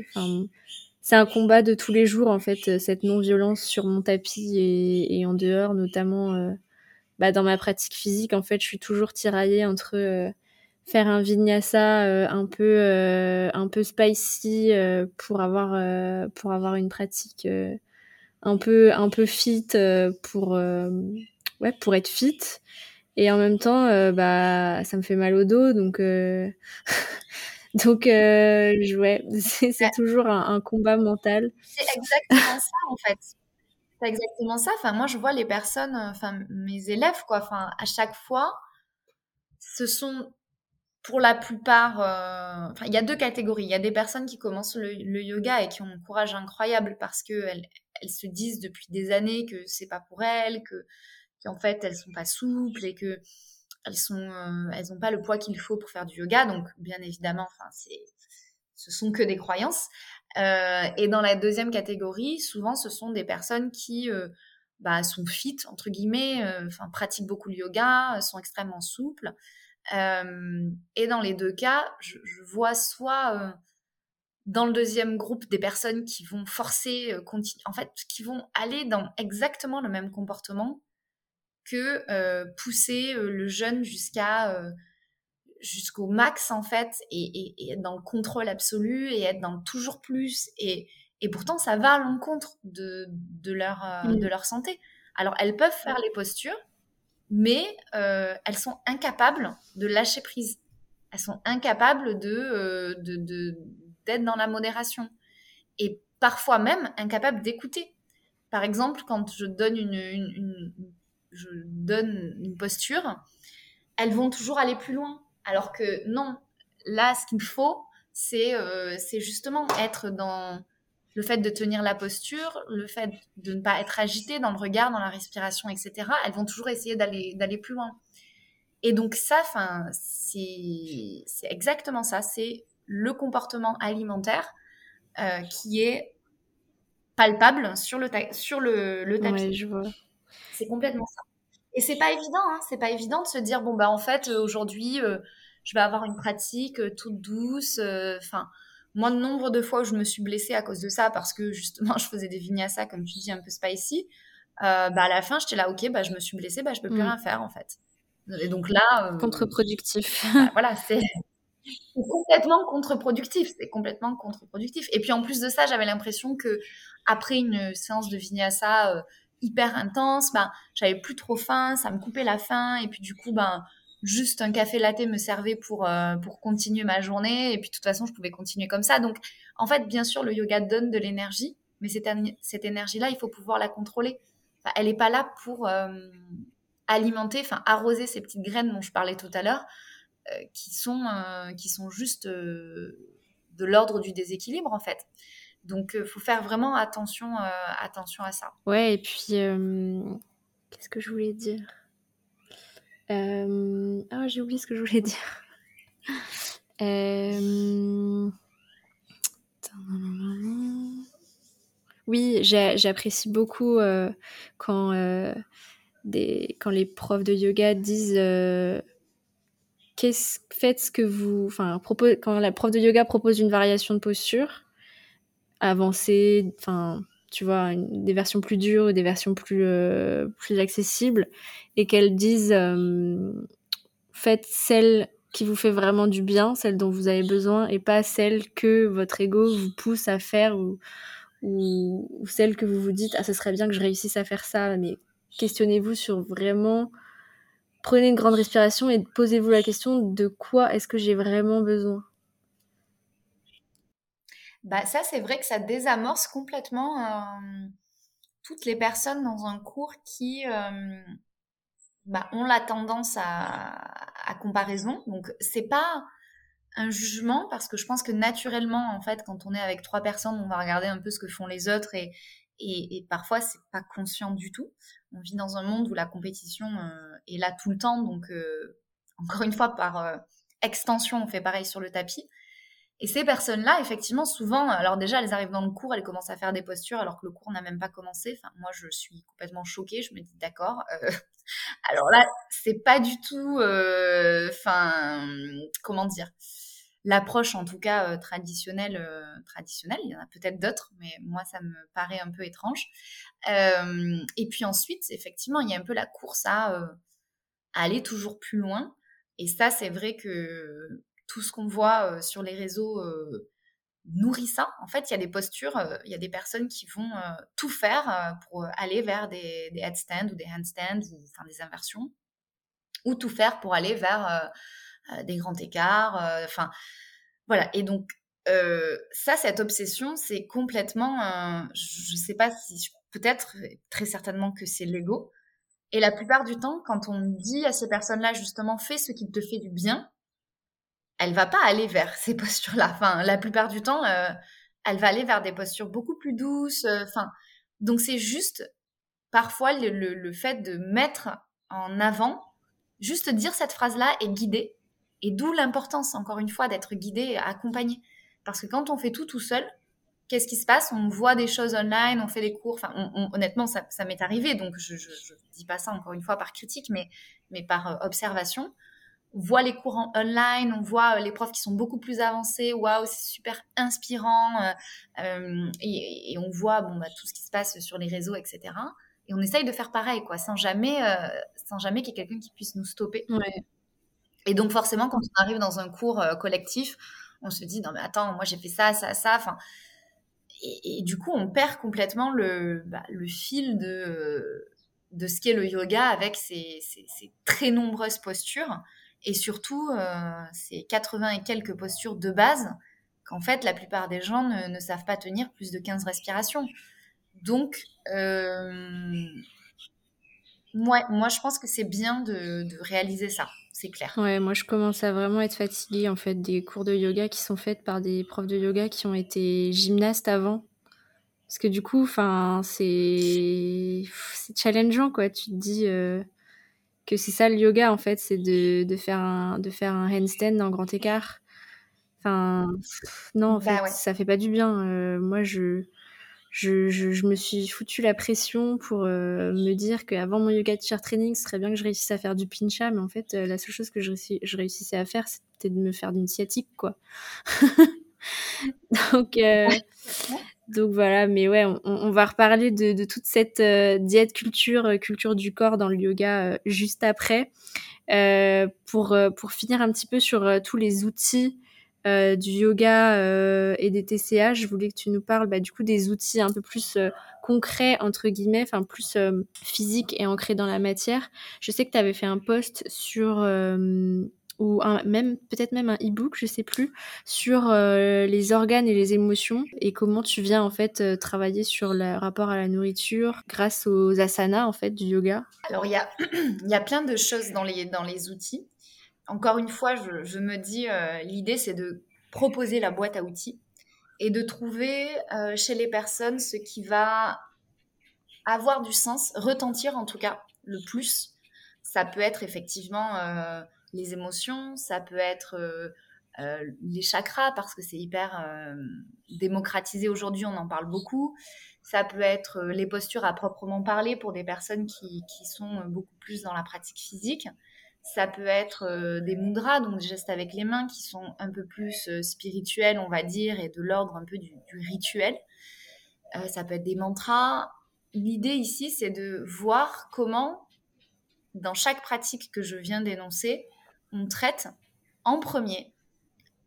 c'est un combat de tous les jours, en fait, euh, cette non-violence sur mon tapis et, et en dehors, notamment euh, bah, dans ma pratique physique. En fait, je suis toujours tiraillée entre euh, faire un vinyasa un peu, un peu spicy pour avoir, pour avoir une pratique un peu, un peu fit pour, ouais, pour être fit Et en même temps, bah, ça me fait mal au dos, donc donc ouais, c'est toujours un, combat mental. C'est exactement ça en fait. C'est exactement ça. Enfin, moi, je vois les personnes, enfin mes élèves, quoi. Enfin, à chaque fois, ce sont pour la plupart, enfin, il y a deux catégories. Il y a des personnes qui commencent le, yoga et qui ont un courage incroyable parce que elles, elles se disent depuis des années que c'est pas pour elles, que qu'en fait elles sont pas souples et que elles sont euh, pas le poids qu'il faut pour faire du yoga donc bien évidemment enfin c'est ce sont que des croyances. Euh, et dans la deuxième catégorie souvent ce sont des personnes qui euh, bah, sont fit entre guillemets enfin pratiquent beaucoup le yoga sont extrêmement souples. Et dans les deux cas je, je vois soit dans le deuxième groupe des personnes qui vont forcer, en fait, qui vont aller dans exactement le même comportement que euh, pousser euh, le jeune jusqu'à euh, jusqu'au max en fait et, et, être dans le contrôle absolu et être dans le toujours plus et, et pourtant ça va à l'encontre de, de, leur, mmh. de leur santé. Alors elles peuvent faire les postures, mais elles sont incapables de lâcher prise. Elles sont incapables de, de, d'être dans la modération et parfois même incapables d'écouter. Par exemple, quand je donne une, une je donne une posture, elles vont toujours aller plus loin. Alors que non, là, ce qu'il faut, c'est euh, justement être dans le fait de tenir la posture, le fait de ne pas être agité dans le regard, dans la respiration, etc. Elles vont toujours essayer d'aller plus loin. Et donc ça, c'est exactement ça. C'est le comportement alimentaire euh, qui est palpable sur le, sur le tapis. je vois. C'est complètement ça. Et c'est pas évident, hein, c'est pas évident de se dire bon bah en fait euh, aujourd'hui euh, je vais avoir une pratique euh, toute douce. Enfin, moi le nombre de fois où je me suis blessée à cause de ça parce que justement je faisais des vinyasa comme tu dis un peu spicy. bah à la fin j'étais là ok bah je me suis blessée bah je peux plus mm. rien faire en fait. Et donc là contre-productif. Bah, voilà c'est complètement contre-productif, c'est complètement contre-productif. Et puis en plus de ça, j'avais l'impression que après une séance de vinyasa hyper intense, ben, j'avais plus trop faim, ça me coupait la faim, et puis du coup, ben, juste un café latte me servait pour, euh, pour continuer ma journée, et puis de toute façon, je pouvais continuer comme ça. Donc, en fait, bien sûr, le yoga donne de l'énergie, mais cette, cette énergie-là, il faut pouvoir la contrôler. elle n'est pas là pour euh, alimenter, enfin, arroser ces petites graines dont je parlais tout à l'heure, euh, qui, sont, qui sont juste de l'ordre du déséquilibre, en fait. Donc, il faut faire vraiment attention, attention à ça. Ouais, et puis, qu'est-ce que je voulais dire? Ah, j'ai oublié ce que je voulais dire. Oui, j'apprécie beaucoup quand, des, quand les profs de yoga disent qu'est-ce faites ce que vous enfin quand la prof de yoga propose une variation de posture avancer, enfin, tu vois, des versions plus dures, des versions plus, euh, plus accessibles, et qu'elles disent euh, faites celle qui vous fait vraiment du bien, celle dont vous avez besoin, et pas celle que votre ego vous pousse à faire ou, ou, ou celle que vous vous dites ah ce serait bien que je réussisse à faire ça, mais questionnez-vous sur vraiment prenez une grande respiration et posez-vous la question de quoi est-ce que j'ai vraiment besoin bah, ça, c'est vrai que ça désamorce complètement euh, toutes les personnes dans un cours qui euh, bah, ont la tendance à, à comparaison. Donc, c'est pas un jugement parce que je pense que naturellement, en fait, quand on est avec trois personnes, on va regarder un peu ce que font les autres et, et, et parfois, c'est pas conscient du tout. On vit dans un monde où la compétition euh, est là tout le temps. Donc, encore une fois, par extension, on fait pareil sur le tapis. Et ces personnes-là, effectivement, souvent, alors déjà, elles arrivent dans le cours, elles commencent à faire des postures alors que le cours n'a même pas commencé. Enfin, moi, je suis complètement choquée. Je me dis, d'accord. Euh, alors là, c'est pas du tout, euh, enfin, comment dire, l'approche, en tout cas euh, traditionnelle. traditionnelle. Il y en a peut-être d'autres, mais moi, ça me paraît un peu étrange. et puis ensuite, effectivement, il y a un peu la course à, à aller toujours plus loin. Et ça, c'est vrai que tout ce qu'on voit sur les réseaux nourrit ça. En fait, il y a des postures, il y a des personnes qui vont tout faire pour aller vers des, headstands ou des handstands ou enfin des inversions. ou tout faire pour aller vers des grands écarts. Enfin, voilà. Et donc, ça, cette obsession, c'est complètement, je ne sais pas si, peut-être, très certainement que c'est l'ego. Et la plupart du temps, quand on dit à ces personnes-là, justement, fais ce qui te fait du bien, elle va pas aller vers ces postures-là. Enfin, la plupart du temps, euh, elle va aller vers des postures beaucoup plus douces. Euh, enfin, donc c'est juste parfois le, fait de mettre en avant, juste dire cette phrase-là est guidée. Et d'où l'importance, encore une fois, d'être guidé et accompagné. Parce que quand on fait tout tout seul, qu'est-ce qui se passe? On voit des choses online, on fait des cours. Enfin, honnêtement, ça, m'est arrivé, donc je ne dis pas ça encore une fois par critique, mais, mais par euh, observation on voit les cours en online, on voit euh, les profs qui sont beaucoup plus avancés, waouh, c'est super inspirant, euh, euh, et, on voit bon, bah, tout ce qui se passe sur les réseaux, etc. Et on essaye de faire pareil, quoi, sans jamais, sans jamais qu'il y ait quelqu'un qui puisse nous stopper. Et donc forcément, quand on arrive dans un cours collectif, on se dit non mais attends, moi j'ai fait ça, ça, ça, enfin. Et, du coup, on perd complètement le, bah, le fil de, de ce qu'est le yoga avec ses, ses très nombreuses postures et surtout, euh, c'est 80 et quelques postures de base qu'en fait, la plupart des gens ne, savent pas tenir plus de 15 respirations. Donc, euh, moi, moi, je pense que c'est bien de, réaliser ça, c'est clair. Ouais, moi, je commence à vraiment être fatiguée, en fait, des cours de yoga qui sont faits par des profs de yoga qui ont été gymnastes avant. Parce que du coup, c'est challengeant, quoi. Tu te dis... Euh, que c'est ça le yoga en fait, c'est de, de, faire un, de faire un handstand en grand écart. Enfin, non, en bah fait, ça fait pas du bien. Euh, moi, je, je, je, me suis foutu la pression pour euh, me dire qu'avant mon yoga teacher training, ce serait bien que je réussisse à faire du pincha, mais en fait, euh, la seule chose que je, je réussissais à faire, c'était de me faire d'une sciatique, quoi. Donc, donc voilà, mais ouais, on, va reparler de, toute cette euh, diète culture, euh, culture du corps dans le yoga euh, juste après. pour, pour finir un petit peu sur tous les outils du yoga et des TCA, je voulais que tu nous parles bah, du coup des outils un peu plus concrets, entre guillemets, enfin plus physiques et ancrés dans la matière. Je sais que tu avais fait un post sur ou même peut-être même un e-book, je sais plus, sur euh, les organes et les émotions et comment tu viens en fait euh, travailler sur le rapport à la nourriture grâce aux asanas en fait du yoga. Alors il y a y a plein de choses dans les dans les outils. Encore une fois, je, je me dis euh, l'idée c'est de proposer la boîte à outils et de trouver chez les personnes ce qui va avoir du sens, retentir en tout cas le plus. Ça peut être effectivement les émotions, ça peut être euh, euh, les chakras parce que c'est hyper euh, démocratisé aujourd'hui, on en parle beaucoup. Ça peut être les postures à proprement parler pour des personnes qui, sont beaucoup plus dans la pratique physique. Ça peut être des mudras, donc des gestes avec les mains qui sont un peu plus spirituels, on va dire, et de l'ordre un peu du, du rituel. ça peut être des mantras. L'idée ici, c'est de voir comment, dans chaque pratique que je viens d'énoncer, on traite en premier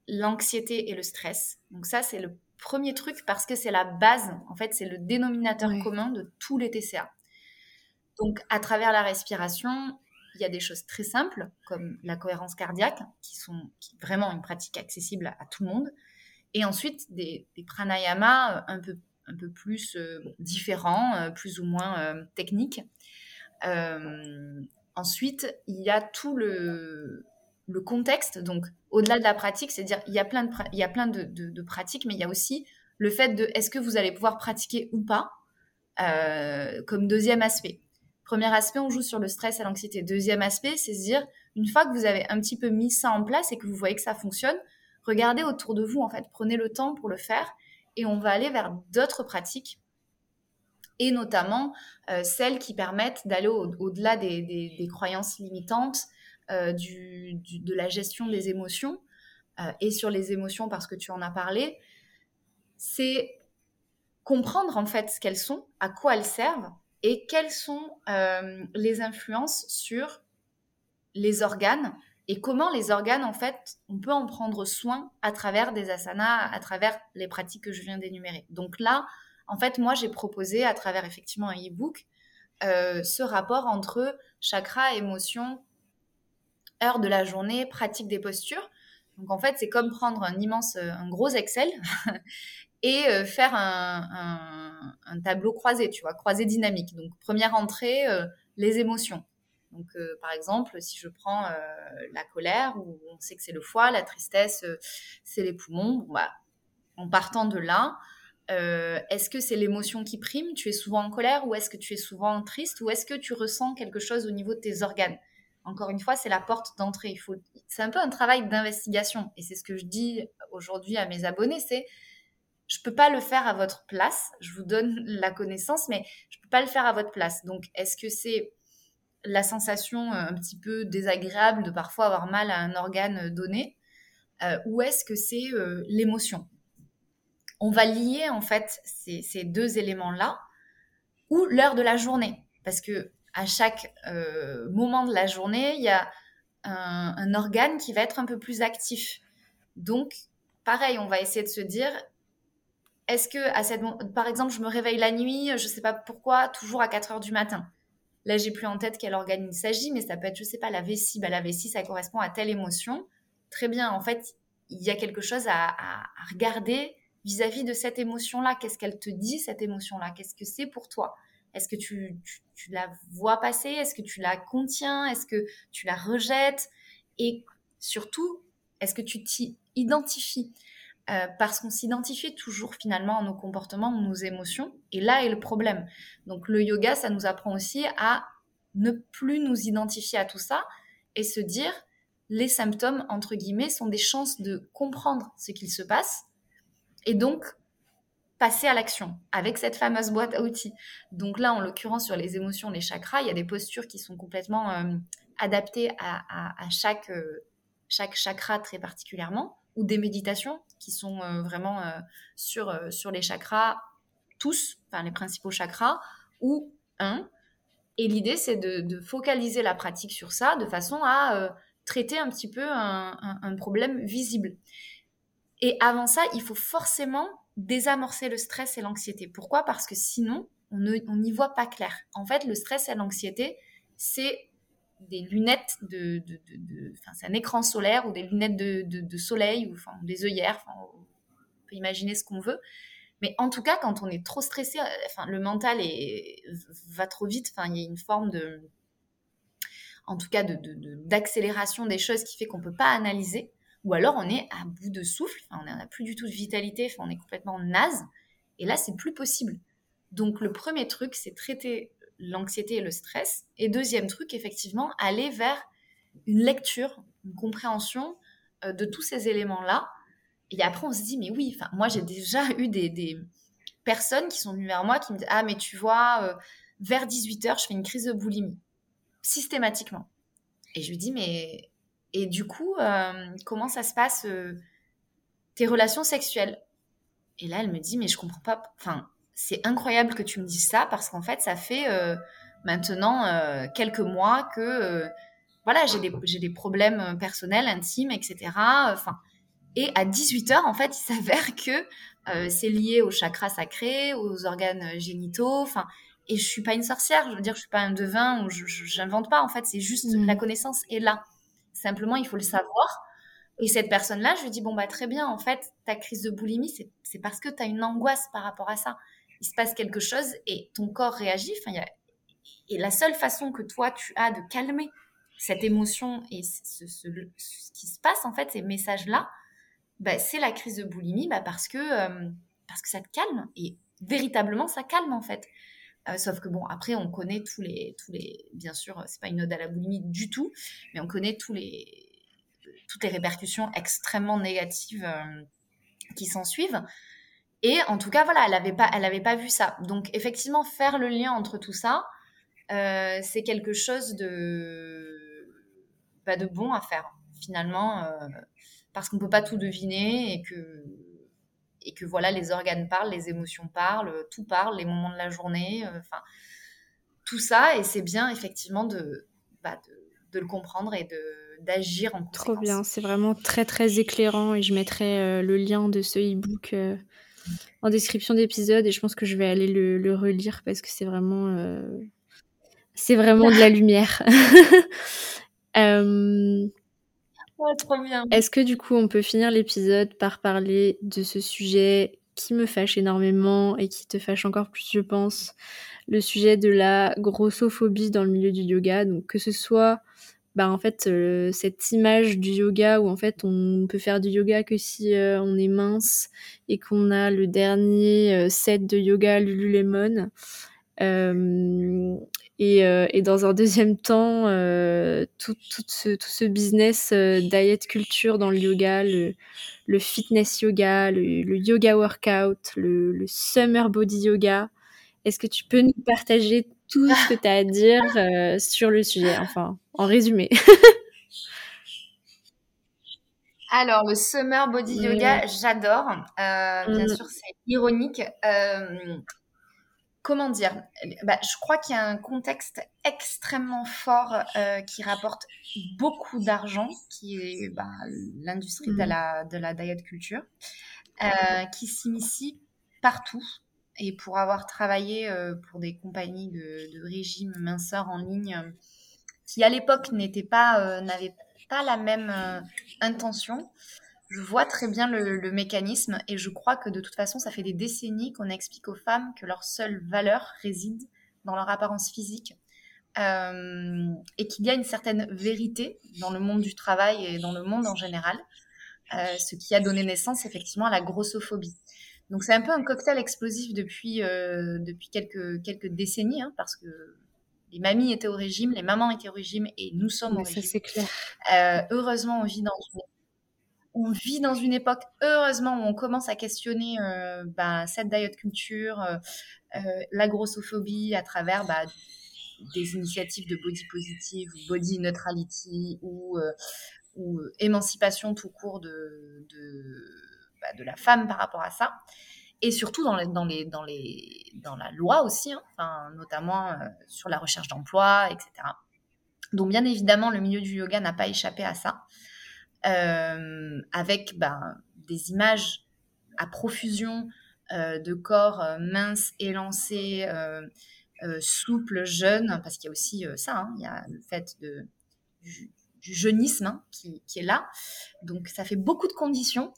l'anxiété et le stress. Donc ça, c'est le premier truc parce que c'est la base, en fait, c'est le dénominateur commun de tous les TCA. Donc à travers la respiration, il y a des choses très simples comme la cohérence cardiaque, qui sont vraiment une pratique accessible à, tout le monde. Et ensuite, des, pranayamas euh, un peu, un peu plus euh, différents, euh, plus ou moins techniques. ensuite, il y a tout le, le contexte, donc au-delà de la pratique, c'est-à-dire il y a plein, de, il y a plein de, pratiques, mais il y a aussi le fait de est-ce que vous allez pouvoir pratiquer ou pas euh, comme deuxième aspect. Premier aspect, on joue sur le stress et l'anxiété. Deuxième aspect, c'est se dire, une fois que vous avez un petit peu mis ça en place et que vous voyez que ça fonctionne, regardez autour de vous, en fait, prenez le temps pour le faire et on va aller vers d'autres pratiques et notamment euh, celles qui permettent d'aller au-delà des, croyances limitantes, euh, de la gestion des émotions, euh, et sur les émotions parce que tu en as parlé, c'est comprendre en fait ce qu'elles sont, à quoi elles servent, et quelles sont euh, les influences sur les organes, et comment les organes, en fait, on peut en prendre soin à travers des asanas, à travers les pratiques que je viens d'énumérer. Donc là, en fait, moi, j'ai proposé à travers effectivement un e-book ce rapport entre chakra, émotion, heure de la journée, pratique des postures. Donc en fait, c'est comme prendre un immense, un gros Excel et faire un, tableau croisé, tu vois, croisé dynamique. Donc première entrée, les émotions. Donc, par exemple, si je prends la colère, où on sait que c'est le foie, la tristesse, c'est les poumons, bah, en partant de là, euh, est-ce que c'est l'émotion qui prime? Tu es souvent en colère ou est-ce que tu es souvent triste ou est-ce que tu ressens quelque chose au niveau de tes organes? Encore une fois, c'est la porte d'entrée. Il faut... C'est un peu un travail d'investigation et c'est ce que je dis aujourd'hui à mes abonnés, c'est je peux pas le faire à votre place. Je vous donne la connaissance, mais je peux pas le faire à votre place. Donc, est-ce que c'est la sensation euh, un petit peu désagréable de parfois avoir mal à un organe donné, euh, ou est-ce que c'est l'émotion? On va lier en fait ces, deux éléments-là ou l'heure de la journée. Parce que à chaque euh, moment de la journée, il y a un, organe qui va être un peu plus actif. Donc, pareil, on va essayer de se dire, est-ce que, à cette, par exemple, je me réveille la nuit, je ne sais pas pourquoi, toujours à 4 heures du matin. Là, j'ai plus en tête quel organe il s'agit, mais ça peut être, je sais pas, la vessie. Bah, la vessie, ça correspond à telle émotion. Très bien. En fait, il y a quelque chose à regarder vis-à-vis de cette émotion-là. Qu'est-ce qu'elle te dit, cette émotion-là? Qu'est-ce que c'est pour toi? Est-ce que tu, la vois passer? Est-ce que tu la contiens? Est-ce que tu la rejettes? Et surtout, est-ce que tu t'y identifies? Euh, parce qu'on s'identifie toujours finalement à nos comportements, nos émotions, et là est le problème. Donc le yoga, ça nous apprend aussi à ne plus nous identifier à tout ça et se dire les symptômes, entre guillemets, sont des chances de comprendre ce qu'il se passe. Et donc passer à l'action avec cette fameuse boîte à outils. Donc là, en l'occurrence, sur les émotions, les chakras, il y a des postures qui sont complètement euh, adaptées à, chaque, euh, chaque chakra très particulièrement, ou des méditations qui sont euh, vraiment sur, sur les chakras, tous, enfin les principaux chakras, ou un. Et l'idée, c'est de, focaliser la pratique sur ça de façon à traiter un petit peu un problème visible. Et avant ça, il faut forcément désamorcer le stress et l'anxiété. Pourquoi? Parce que sinon, on n'y voit pas clair. En fait, le stress et l'anxiété, c'est des lunettes de, enfin, c'est un écran solaire ou des lunettes de, soleil ou des œillères. On peut imaginer ce qu'on veut. Mais en tout cas, quand on est trop stressé, enfin, le mental est, va trop vite. Il y a une forme de, en tout cas, d'accélération des choses qui fait qu'on peut pas analyser ou alors on est à bout de souffle, on n'a plus du tout de vitalité, on est complètement naze, et là c'est plus possible. Donc le premier truc, c'est traiter l'anxiété et le stress, et deuxième truc, effectivement, aller vers une lecture, une compréhension euh, de tous ces éléments-là. Et après on se dit, mais oui, moi j'ai déjà eu des, personnes qui sont venues vers moi qui me disent, ah mais tu vois, euh, vers 18h, je fais une crise de boulimie, systématiquement. Et je lui dis, mais et du coup, euh, comment ça se passe euh, tes relations sexuelles? Et là, elle me dit, mais je comprends pas. Enfin, c'est incroyable que tu me dises ça parce qu'en fait, ça fait euh, maintenant quelques mois que voilà, j'ai des, des, problèmes personnels, intimes, etc. Enfin, et à 18 h en fait, il s'avère que c'est lié au chakra sacré, aux organes génitaux. Enfin, et je suis pas une sorcière. Je veux dire, je suis pas un devin ou je n'invente pas. En fait, c'est juste mmh. la connaissance est là. Simplement, il faut le savoir. Et cette personne-là, je lui dis, bon, bah, très bien, en fait, ta crise de boulimie, c'est parce que tu as une angoisse par rapport à ça. Il se passe quelque chose et ton corps réagit. Enfin, Et la seule façon que toi, tu as de calmer cette émotion et ce, qui se passe, en fait, ces messages-là, bah, c'est la crise de boulimie bah, parce, que, euh, parce que ça te calme. Et véritablement, ça calme, en fait. Euh, sauf que bon, après, on connaît tous les, tous les, bien sûr, c'est pas une ode à la boulimie du tout, mais on connaît tous les, toutes les répercussions extrêmement négatives euh, qui s'en suivent. Et en tout cas, voilà, elle n'avait pas, elle pas vu ça. Donc effectivement, faire le lien entre tout ça, euh, c'est quelque chose de, pas de bon à faire finalement, parce qu'on peut pas tout deviner et que et que voilà, les organes parlent, les émotions parlent, tout parle, les moments de la journée, euh, enfin, tout ça. Et c'est bien, effectivement, de, bah, de, le comprendre et de d'agir en conséquence. Trop bien, c'est vraiment très très éclairant et je mettrai euh, le lien de ce e-book euh, en description d'épisode et je pense que je vais aller le, relire parce que c'est vraiment c'est vraiment de la lumière. Est-ce que du coup, on peut finir l'épisode par parler de ce sujet qui me fâche énormément et qui te fâche encore plus, je pense, le sujet de la grossophobie dans le milieu du yoga. Donc que ce soit bah, en fait euh, cette image du yoga où en fait on peut faire du yoga que si euh, on est mince et qu'on a le dernier euh, set de yoga Lululemon. Et, et, dans un deuxième temps, tout, tout, ce, tout ce business diet culture dans le yoga, le, le fitness yoga, le, le yoga workout, le, le, summer body yoga. Est-ce que tu peux nous partager tout ce que tu as à dire euh, sur le sujet, enfin, en résumé Alors, le summer body yoga, j'adore. Euh, bien mm. sûr, c'est ironique. Euh, comment dire bah, Je crois qu'il y a un contexte extrêmement fort qui rapporte beaucoup d'argent, qui est bah, l'industrie de, mm. la, de la diet culture, qui s'initie partout. Et pour avoir travaillé euh, pour des compagnies de, de régime minceur en ligne, euh, qui à l'époque n'étaient pas, euh, n'avaient pas la même intention, je vois très bien le, mécanisme et je crois que de toute façon, ça fait des décennies qu'on explique aux femmes que leur seule valeur réside dans leur apparence physique et qu'il y a une certaine vérité dans le monde du travail et dans le monde en général, ce qui a donné naissance effectivement à la grossophobie. Donc c'est un peu un cocktail explosif depuis, euh, depuis quelques, quelques décennies, hein, parce que les mamies étaient au régime, les mamans étaient au régime et nous sommes au régime. c'est clair. Euh, heureusement, on vit dans une on vit dans une époque, heureusement, où on commence à questionner euh, bah, cette diet culture, la grossophobie à travers bah, des initiatives de body positive body neutrality ou, émancipation tout court bah, de la femme par rapport à ça. Et surtout dans, la loi aussi, hein, notamment euh, sur la recherche d'emploi, etc. Donc bien évidemment, le milieu du yoga n'a pas échappé à ça, euh, avec ben, des images à profusion euh, de corps minces, élancés, souples, jeunes, parce qu'il y a aussi ça, hein, il y a le fait du, jeunisme hein, qui, est là. Donc ça fait beaucoup de conditions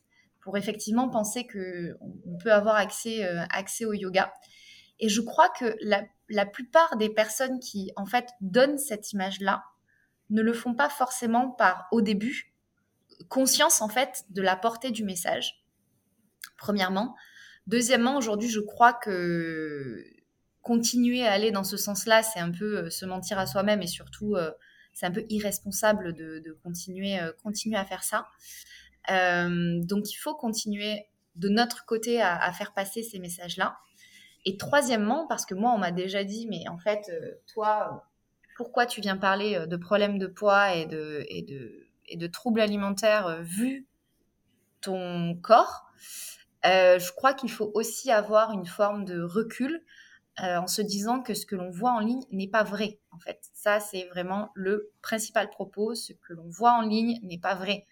pour effectivement penser qu'on peut avoir accès, euh, accès au yoga. Et je crois que la, la, plupart des personnes qui, en fait, donnent cette image-là ne le font pas forcément par, au début, conscience, en fait, de la portée du message, premièrement. Deuxièmement, aujourd'hui, je crois que continuer à aller dans ce sens-là, c'est un peu euh, se mentir à soi-même et surtout, euh, c'est un peu irresponsable de, de continuer, à faire ça. Euh, donc il faut continuer de notre côté à, faire passer ces messages-là. Et troisièmement, parce que moi, on m'a déjà dit, mais en fait, euh, toi, pourquoi tu viens parler euh, de problèmes de poids et de, et de troubles alimentaires vu ton corps Je crois qu'il faut aussi avoir une forme de recul en se disant que ce que l'on voit en ligne n'est pas vrai, en fait. Ça, c'est vraiment le principal propos. Ce que l'on voit en ligne n'est pas vrai.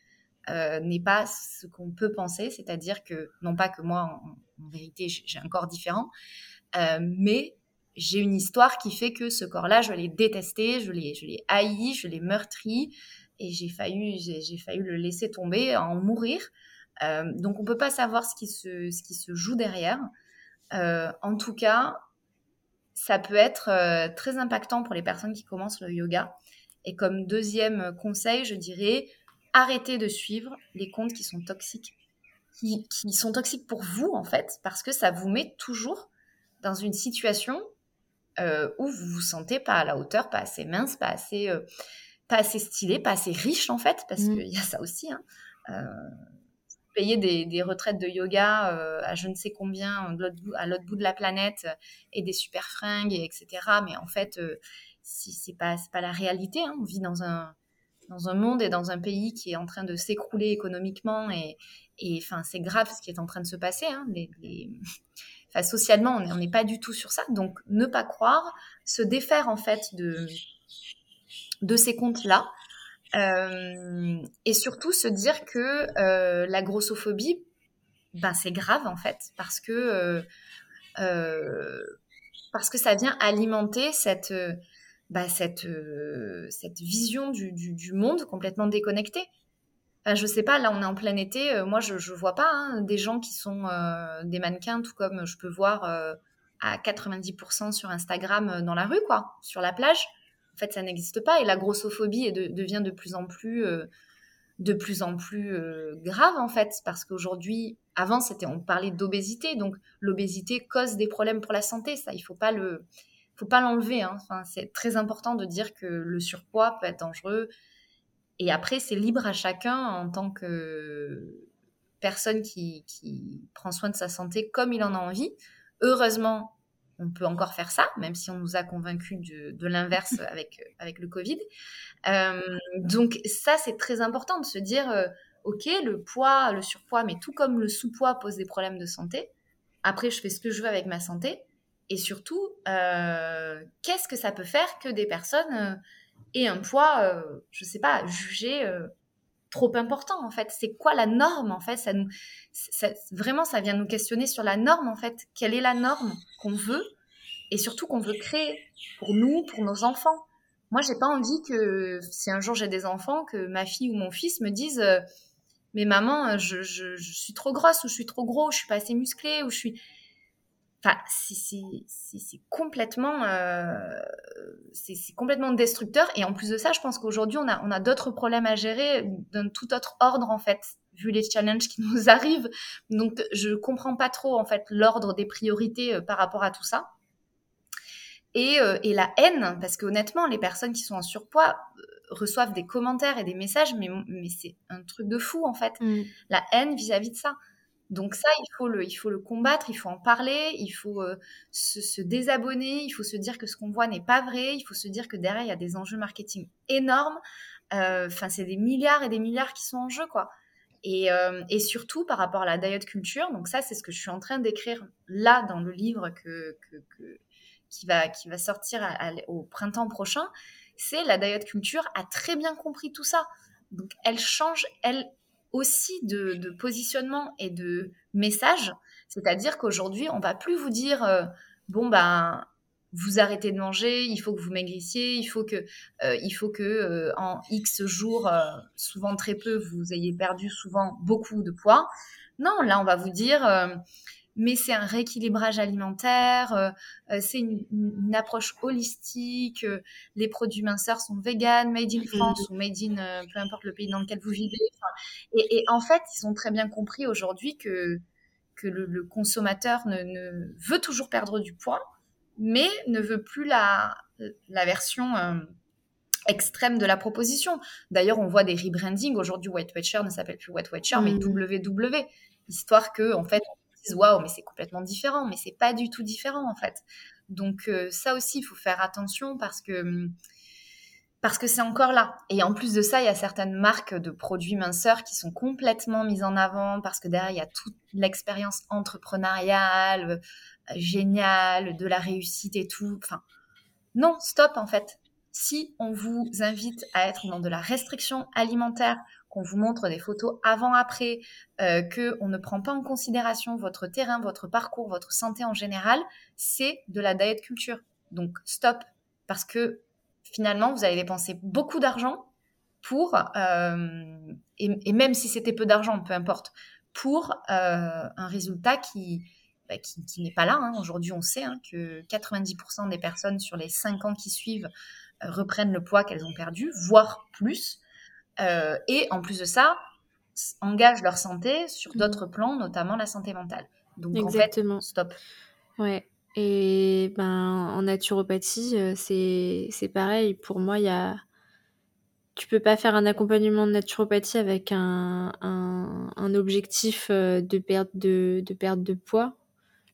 Euh, n'est pas ce qu'on peut penser, c'est-à-dire que, non pas que moi, en, vérité, j'ai un corps différent, euh, mais j'ai une histoire qui fait que ce corps-là, je l'ai détesté, je l'ai haï, je l'ai meurtri, et j'ai failli, j'ai, failli le laisser tomber, en mourir. Euh, donc on peut pas savoir ce qui se, ce qui se joue derrière. en tout cas, ça peut être très impactant pour les personnes qui commencent le yoga. Et comme deuxième conseil, je dirais, arrêtez de suivre les comptes qui sont toxiques, qui, sont toxiques pour vous en fait, parce que ça vous met toujours dans une situation euh, où vous vous sentez pas à la hauteur, pas assez mince, pas assez, euh, pas assez stylé, pas assez riche en fait, parce mmh. qu'il y a ça aussi. Hein. Euh, payer des, retraites de yoga à je ne sais combien à l'autre bout de la planète et des super fringues, etc. Mais en fait, si c'est pas, pas la réalité. Hein. On vit dans un, dans un monde et dans un pays qui est en train de s'écrouler économiquement et, et enfin c'est grave ce qui est en train de se passer. Hein. Les, Enfin, socialement, on n'est pas du tout sur ça. Donc, ne pas croire, se défaire en fait de, de ces comptes-là. Euh, et surtout se dire que euh, la grossophobie, ben, c'est grave en fait, parce que, euh, parce que ça vient alimenter cette, bah, cette, cette vision du, du, monde complètement déconnectée. Enfin, je sais pas, là on est en plein été, moi je, je vois pas hein, des gens qui sont des mannequins, tout comme je peux voir à 90% sur Instagram dans la rue, quoi, sur la plage. En fait, ça n'existe pas. Et la grossophobie devient de plus en plus plus euh, grave en fait. Parce qu'aujourd'hui avant c'était on parlait d'obésité. Donc l'obésité cause des problèmes pour la santé. Ça il faut pas faut pas l'enlever hein. enfin, c'est très important de dire que le surpoids peut être dangereux. Et après c'est libre à chacun en tant que personne qui prend soin de sa santé comme il en a envie. Heureusement on peut encore faire ça, même si on nous a convaincus de, l'inverse avec, avec le Covid. Euh, donc ça, c'est très important de se dire, euh, ok, le poids, le surpoids, mais tout comme le sous-poids pose des problèmes de santé, après, je fais ce que je veux avec ma santé. Et surtout, euh, qu'est-ce que ça peut faire que des personnes aient un poids, je sais pas, jugé trop important en fait. C'est quoi la norme en fait? Ça nous, Vraiment, ça vient nous questionner sur la norme en fait. Quelle est la norme qu'on veut et surtout qu'on veut créer pour nous, pour nos enfants? Moi, j'ai pas envie que si un jour j'ai des enfants, que ma fille ou mon fils me disent euh, mais maman, je, je, je, suis trop grosse ou je suis trop gros, je suis pas assez musclé ou je suis Enfin, c'est complètement, euh, c'est complètement destructeur. Et en plus de ça, je pense qu'aujourd'hui, on a, on a d'autres problèmes à gérer d'un tout autre ordre, en fait, vu les challenges qui nous arrivent. Donc, je comprends pas trop, en fait, l'ordre des priorités euh, par rapport à tout ça. Et, euh, et la haine, parce que honnêtement, les personnes qui sont en surpoids reçoivent des commentaires et des messages, mais, mais c'est un truc de fou, en fait. Mm. La haine vis-à-vis -vis de ça. Donc ça, il faut le, combattre, il faut en parler, il faut euh, se, désabonner, il faut se dire que ce qu'on voit n'est pas vrai, il faut se dire que derrière, il y a des enjeux marketing énormes. Euh, enfin, c'est des milliards et des milliards qui sont en jeu, quoi. Et, euh, et surtout par rapport à la diet culture, donc ça, c'est ce que je suis en train d'écrire là dans le livre qui va sortir au printemps prochain, c'est la diet culture a très bien compris tout ça. Donc elle change, elle, aussi de, positionnement et de message. C'est-à-dire qu'aujourd'hui, on va plus vous dire euh, bon ben vous arrêtez de manger, il faut que vous maigrissiez, il faut que euh, il faut que euh, en X jours, souvent très peu, vous ayez perdu souvent beaucoup de poids. Non, là on va vous dire mais c'est un rééquilibrage alimentaire, euh, euh, c'est une, approche holistique, euh, les produits minceurs sont vegan, made in France ou made in peu importe le pays dans lequel vous vivez. Et, en fait, ils ont très bien compris aujourd'hui que, que le, consommateur ne, veut toujours perdre du poids, mais ne veut plus la, la version extrême de la proposition. D'ailleurs, on voit des rebrandings. Aujourd'hui, White Watcher ne s'appelle plus White Watcher, mais WW. Mmh. Histoire que, en fait, waouh, mais c'est complètement différent, mais c'est pas du tout différent en fait. Donc euh, ça aussi, il faut faire attention parce que hum, parce que c'est encore là. Et en plus de ça, il y a certaines marques de produits minceurs qui sont complètement mises en avant parce que derrière, il y a toute l'expérience entrepreneuriale, euh, géniale, de la réussite et tout. Enfin, non, stop en fait. Si on vous invite à être dans de la restriction alimentaire qu'on vous montre des photos avant-après, euh, qu'on ne prend pas en considération votre terrain, votre parcours, votre santé en général, c'est de la diet culture. Donc stop, parce que finalement, vous allez dépenser beaucoup d'argent pour, euh, et, même si c'était peu d'argent, peu importe, pour euh, un résultat qui, bah, qui, n'est pas là. Hein. Aujourd'hui, on sait hein, que 90% des personnes sur les 5 ans qui suivent reprennent le poids qu'elles ont perdu, voire plus. Euh, et en plus de ça, engagent leur santé sur mmh. d'autres plans, notamment la santé mentale. Donc Exactement. en fait, stop. Ouais. Et ben, en naturopathie, euh, c'est, c'est pareil. Pour moi, il y a... tu peux pas faire un accompagnement de naturopathie avec un, un, un objectif euh, de perte de, de perte de poids.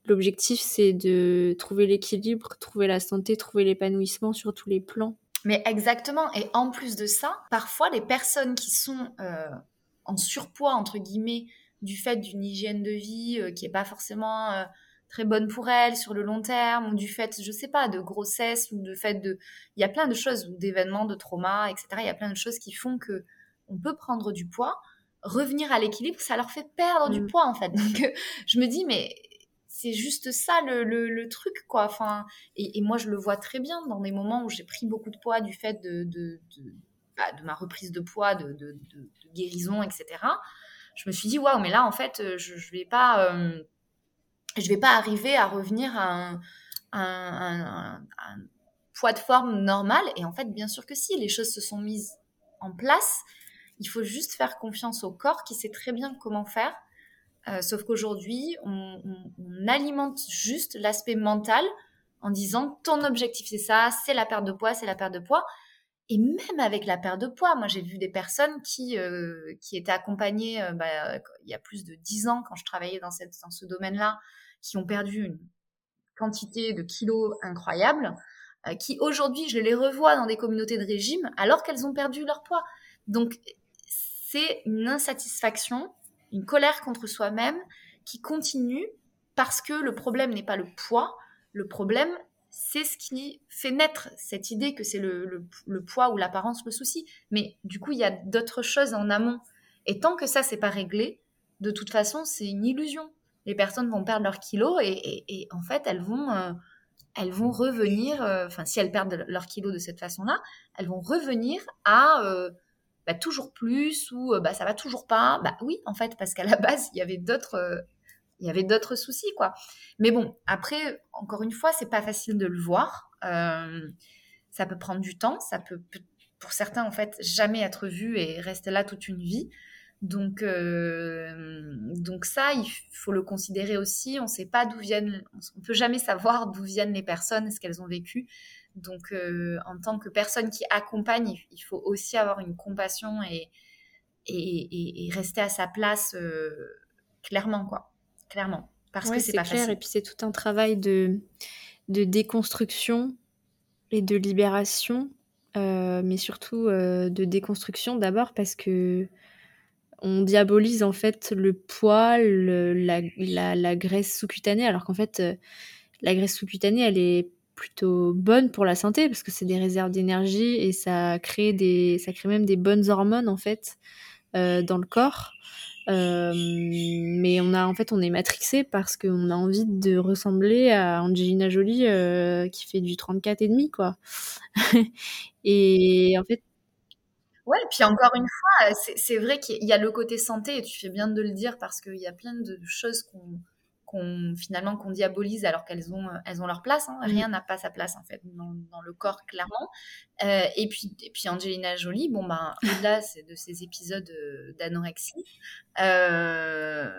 L'objectif, c'est de trouver l'équilibre, trouver la santé, trouver l'épanouissement sur tous les plans. Mais exactement. Et en plus de ça, parfois les personnes qui sont euh, en surpoids, entre guillemets, du fait d'une hygiène de vie euh, qui n'est pas forcément euh, très bonne pour elles sur le long terme, ou du fait, je sais pas, de grossesse, ou de fait de... Il y a plein de choses, ou d'événements, de traumas, etc. Il y a plein de choses qui font que on peut prendre du poids, revenir à l'équilibre, ça leur fait perdre du mm. poids, en fait. Donc, je me dis, mais c'est juste ça le, truc, quoi. Et, moi, je le vois très bien dans des moments où j'ai pris beaucoup de poids du fait de, bah, ma reprise de poids, de, guérison, etc. Je me suis dit, waouh, mais là, en fait, je, je vais pas, euh, arriver à revenir à un, poids de forme normal. Et en fait, bien sûr que si, les choses se sont mises en place. Il faut juste faire confiance au corps qui sait très bien comment faire. Euh, sauf qu'aujourd'hui, on, alimente juste l'aspect mental en disant ton objectif c'est ça, c'est la perte de poids, c'est la perte de poids. Et même avec la perte de poids, moi j'ai vu des personnes qui, euh, qui étaient accompagnées euh, bah, il y a plus de 10 ans quand je travaillais dans, cette, dans ce domaine-là, qui ont perdu une quantité de kilos incroyable, qui aujourd'hui je les revois dans des communautés de régime alors qu'elles ont perdu leur poids. Donc c'est une insatisfaction une colère contre soi-même qui continue parce que le problème n'est pas le poids, le problème, c'est ce qui fait naître cette idée que c'est le, poids ou l'apparence le souci. Mais du coup, il y a d'autres choses en amont. Et tant que ça, c'est pas réglé, de toute façon, c'est une illusion. Les personnes vont perdre leurs kilos et, en fait, elles vont, euh, elles vont revenir, euh, enfin, si elles perdent leurs kilos de cette façon-là, elles vont revenir à euh, bah, toujours plus ou euh, bah, ça va toujours pas. Bah oui, en fait, parce qu'à la base, il y avait d'autres. Euh, il y avait d'autres soucis, quoi. Mais bon, après, encore une fois, c'est pas facile de le voir. Euh, ça peut prendre du temps, ça peut, pour certains, en fait, jamais être vu et rester là toute une vie. Donc, donc ça, il faut le considérer aussi. On ne sait pas d'où viennent, on peut jamais savoir d'où viennent les personnes, ce qu'elles ont vécu. Donc, euh, en tant que personne qui accompagne, il faut aussi avoir une compassion et, et, rester à sa place euh, clairement, quoi. Clairement. Parce que c'est pas clair. Et puis, c'est tout un travail de, de déconstruction et de libération, euh, mais surtout de déconstruction d'abord parce que on diabolise en fait le poids, la, la, la, graisse sous-cutanée, alors qu'en fait, la graisse sous-cutanée, elle est plutôt bonne pour la santé parce que c'est des réserves d'énergie et ça crée des ça crée même des bonnes hormones en fait euh, dans le corps. Euh, mais on a en fait on est matrixé parce qu'on a envie de ressembler à Angelina Jolie euh, qui fait du 34 et demi quoi. Et en fait Ouais, puis encore une fois, c'est vrai qu'il y a le côté santé, et tu fais bien de le dire, parce qu'il y a plein de choses qu'on qu'on finalement qu'on diabolise alors qu'elles ont elles ont leur place. Hein. Mm. Rien n'a pas sa place en fait dans, le corps clairement. Euh, et puis et puis Angelina Jolie, bon ben au-delà de ces épisodes euh, d'anorexie, euh,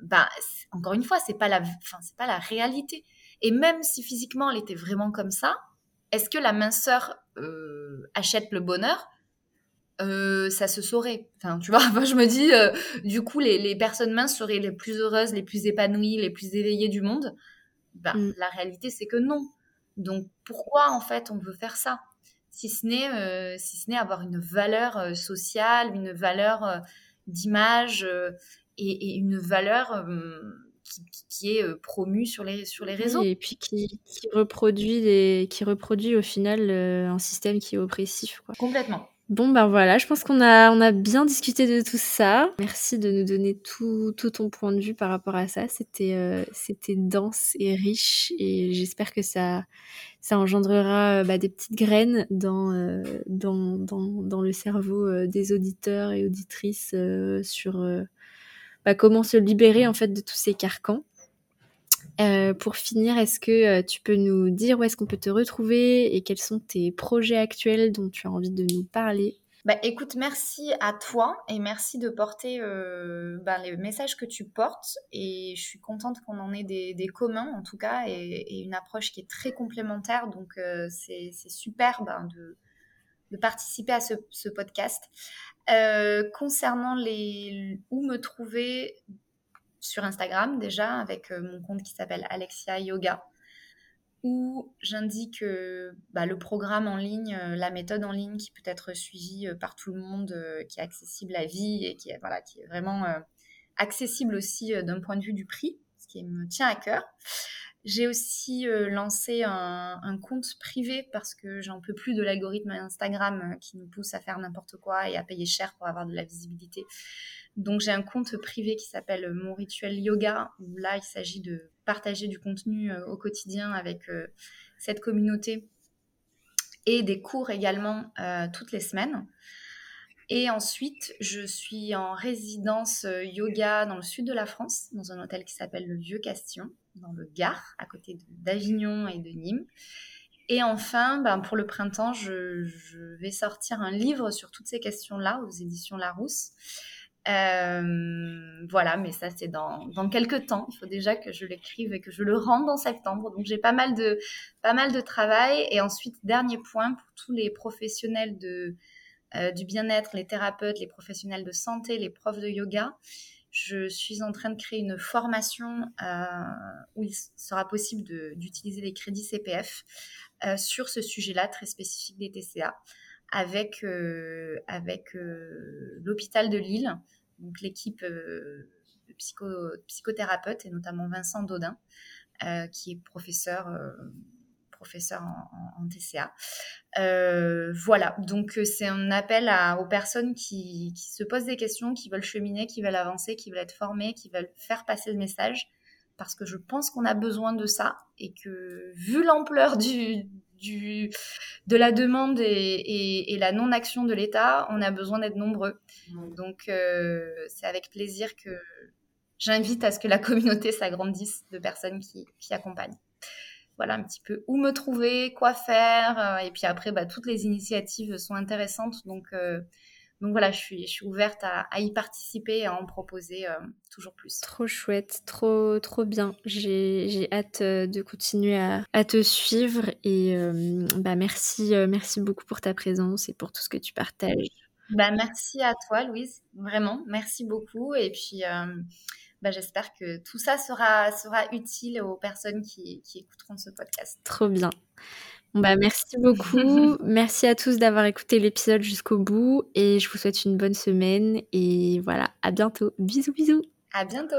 ben encore une fois c'est pas la enfin c'est pas la réalité. Et même si physiquement elle était vraiment comme ça, est-ce que la minceur achète le bonheur? Euh, ça se saurait. Enfin, tu vois, moi, je me dis, euh, du coup, les, personnes minces seraient les plus heureuses, les plus épanouies, les plus éveillées du monde. Ben, mm. La réalité, c'est que non. Donc, pourquoi, en fait, on veut faire ça? Si ce n'est euh, si ce n'est avoir une valeur sociale, une valeur d'image et, une valeur qui, est promue sur les, sur les réseaux. et puis qui, qui reproduit, les, qui reproduit au final un système qui est oppressif. Quoi. Complètement. Bon ben voilà, je pense qu'on a on a bien discuté de tout ça. Merci de nous donner tout, tout ton point de vue par rapport à ça. C'était euh, c'était dense et riche et j'espère que ça ça engendrera euh, bah, des petites graines dans, euh, dans, dans, dans le cerveau des auditeurs et auditrices sur bah, comment se libérer en fait de tous ces carcans. Euh, pour finir, est-ce que euh, tu peux nous dire où est-ce qu'on peut te retrouver et quels sont tes projets actuels dont tu as envie de nous parler? Bah, écoute, merci à toi et merci de porter euh, bah, les messages que tu portes. Et je suis contente qu'on en ait des, communs en tout cas et, une approche qui est très complémentaire. Donc c'est super ben, de, participer à ce, ce podcast. concernant les où me trouver, sur Instagram déjà avec euh, mon compte qui s'appelle Alexia Yoga où j'indique euh, bah, le programme en ligne, euh, la méthode en ligne qui peut être suivie par tout le monde, qui est accessible à vie et qui est vraiment accessible aussi d'un point de vue du prix, ce qui me tient à cœur. J'ai aussi lancé un, compte privé parce que j'en peux plus de l'algorithme Instagram qui nous pousse à faire n'importe quoi et à payer cher pour avoir de la visibilité. Donc j'ai un compte privé qui s'appelle Mon Rituel Yoga, où là il s'agit de partager du contenu au quotidien avec cette communauté et des cours également toutes les semaines. Et ensuite, je suis en résidence yoga dans le sud de la France, dans un hôtel qui s'appelle le Vieux Castillon, dans le Gard, à côté d'Avignon et de Nîmes. Et enfin, ben, pour le printemps, je, vais sortir un livre sur toutes ces questions-là aux éditions Larousse. Euh, voilà, mais ça c'est dans, dans quelques temps. Il faut déjà que je l'écrive et que je le rende en septembre. Donc j'ai pas mal de pas mal de travail. Et ensuite, dernier point pour tous les professionnels de euh, du bien-être, les thérapeutes, les professionnels de santé, les profs de yoga. Je suis en train de créer une formation euh, où il sera possible d'utiliser les crédits CPF sur ce sujet-là très spécifique des TCA avec, euh, avec euh, l'hôpital de Lille, donc l'équipe de psycho, psychothérapeutes et notamment Vincent Dodin, qui est professeur professeur en, TCA. voilà, donc c'est un appel aux personnes qui, qui, se posent des questions, qui veulent cheminer, qui veulent avancer, qui veulent être formées, qui veulent faire passer le message parce que je pense qu'on a besoin de ça et que vu l'ampleur du, du, de la demande et, la non-action de l'État, on a besoin d'être nombreux. Donc euh, c'est avec plaisir que j'invite à ce que la communauté s'agrandisse de personnes qui, qui, accompagnent. Voilà un petit peu où me trouver, quoi faire, euh, et puis après, bah, toutes les initiatives sont intéressantes, donc euh, donc voilà, je suis, je suis ouverte à, y participer et à en proposer euh, toujours plus. Trop chouette, trop, trop bien. J'ai hâte euh, de continuer à, à te suivre et euh, bah merci, merci beaucoup pour ta présence et pour tout ce que tu partages. Bah merci à toi, Louise. Vraiment, merci beaucoup. Et puis, bah, j'espère que tout ça sera, sera utile aux personnes qui, qui écouteront ce podcast. Trop bien. Bah, merci beaucoup. merci à tous d'avoir écouté l'épisode jusqu'au bout et je vous souhaite une bonne semaine et voilà, à bientôt. Bisous bisous. À bientôt.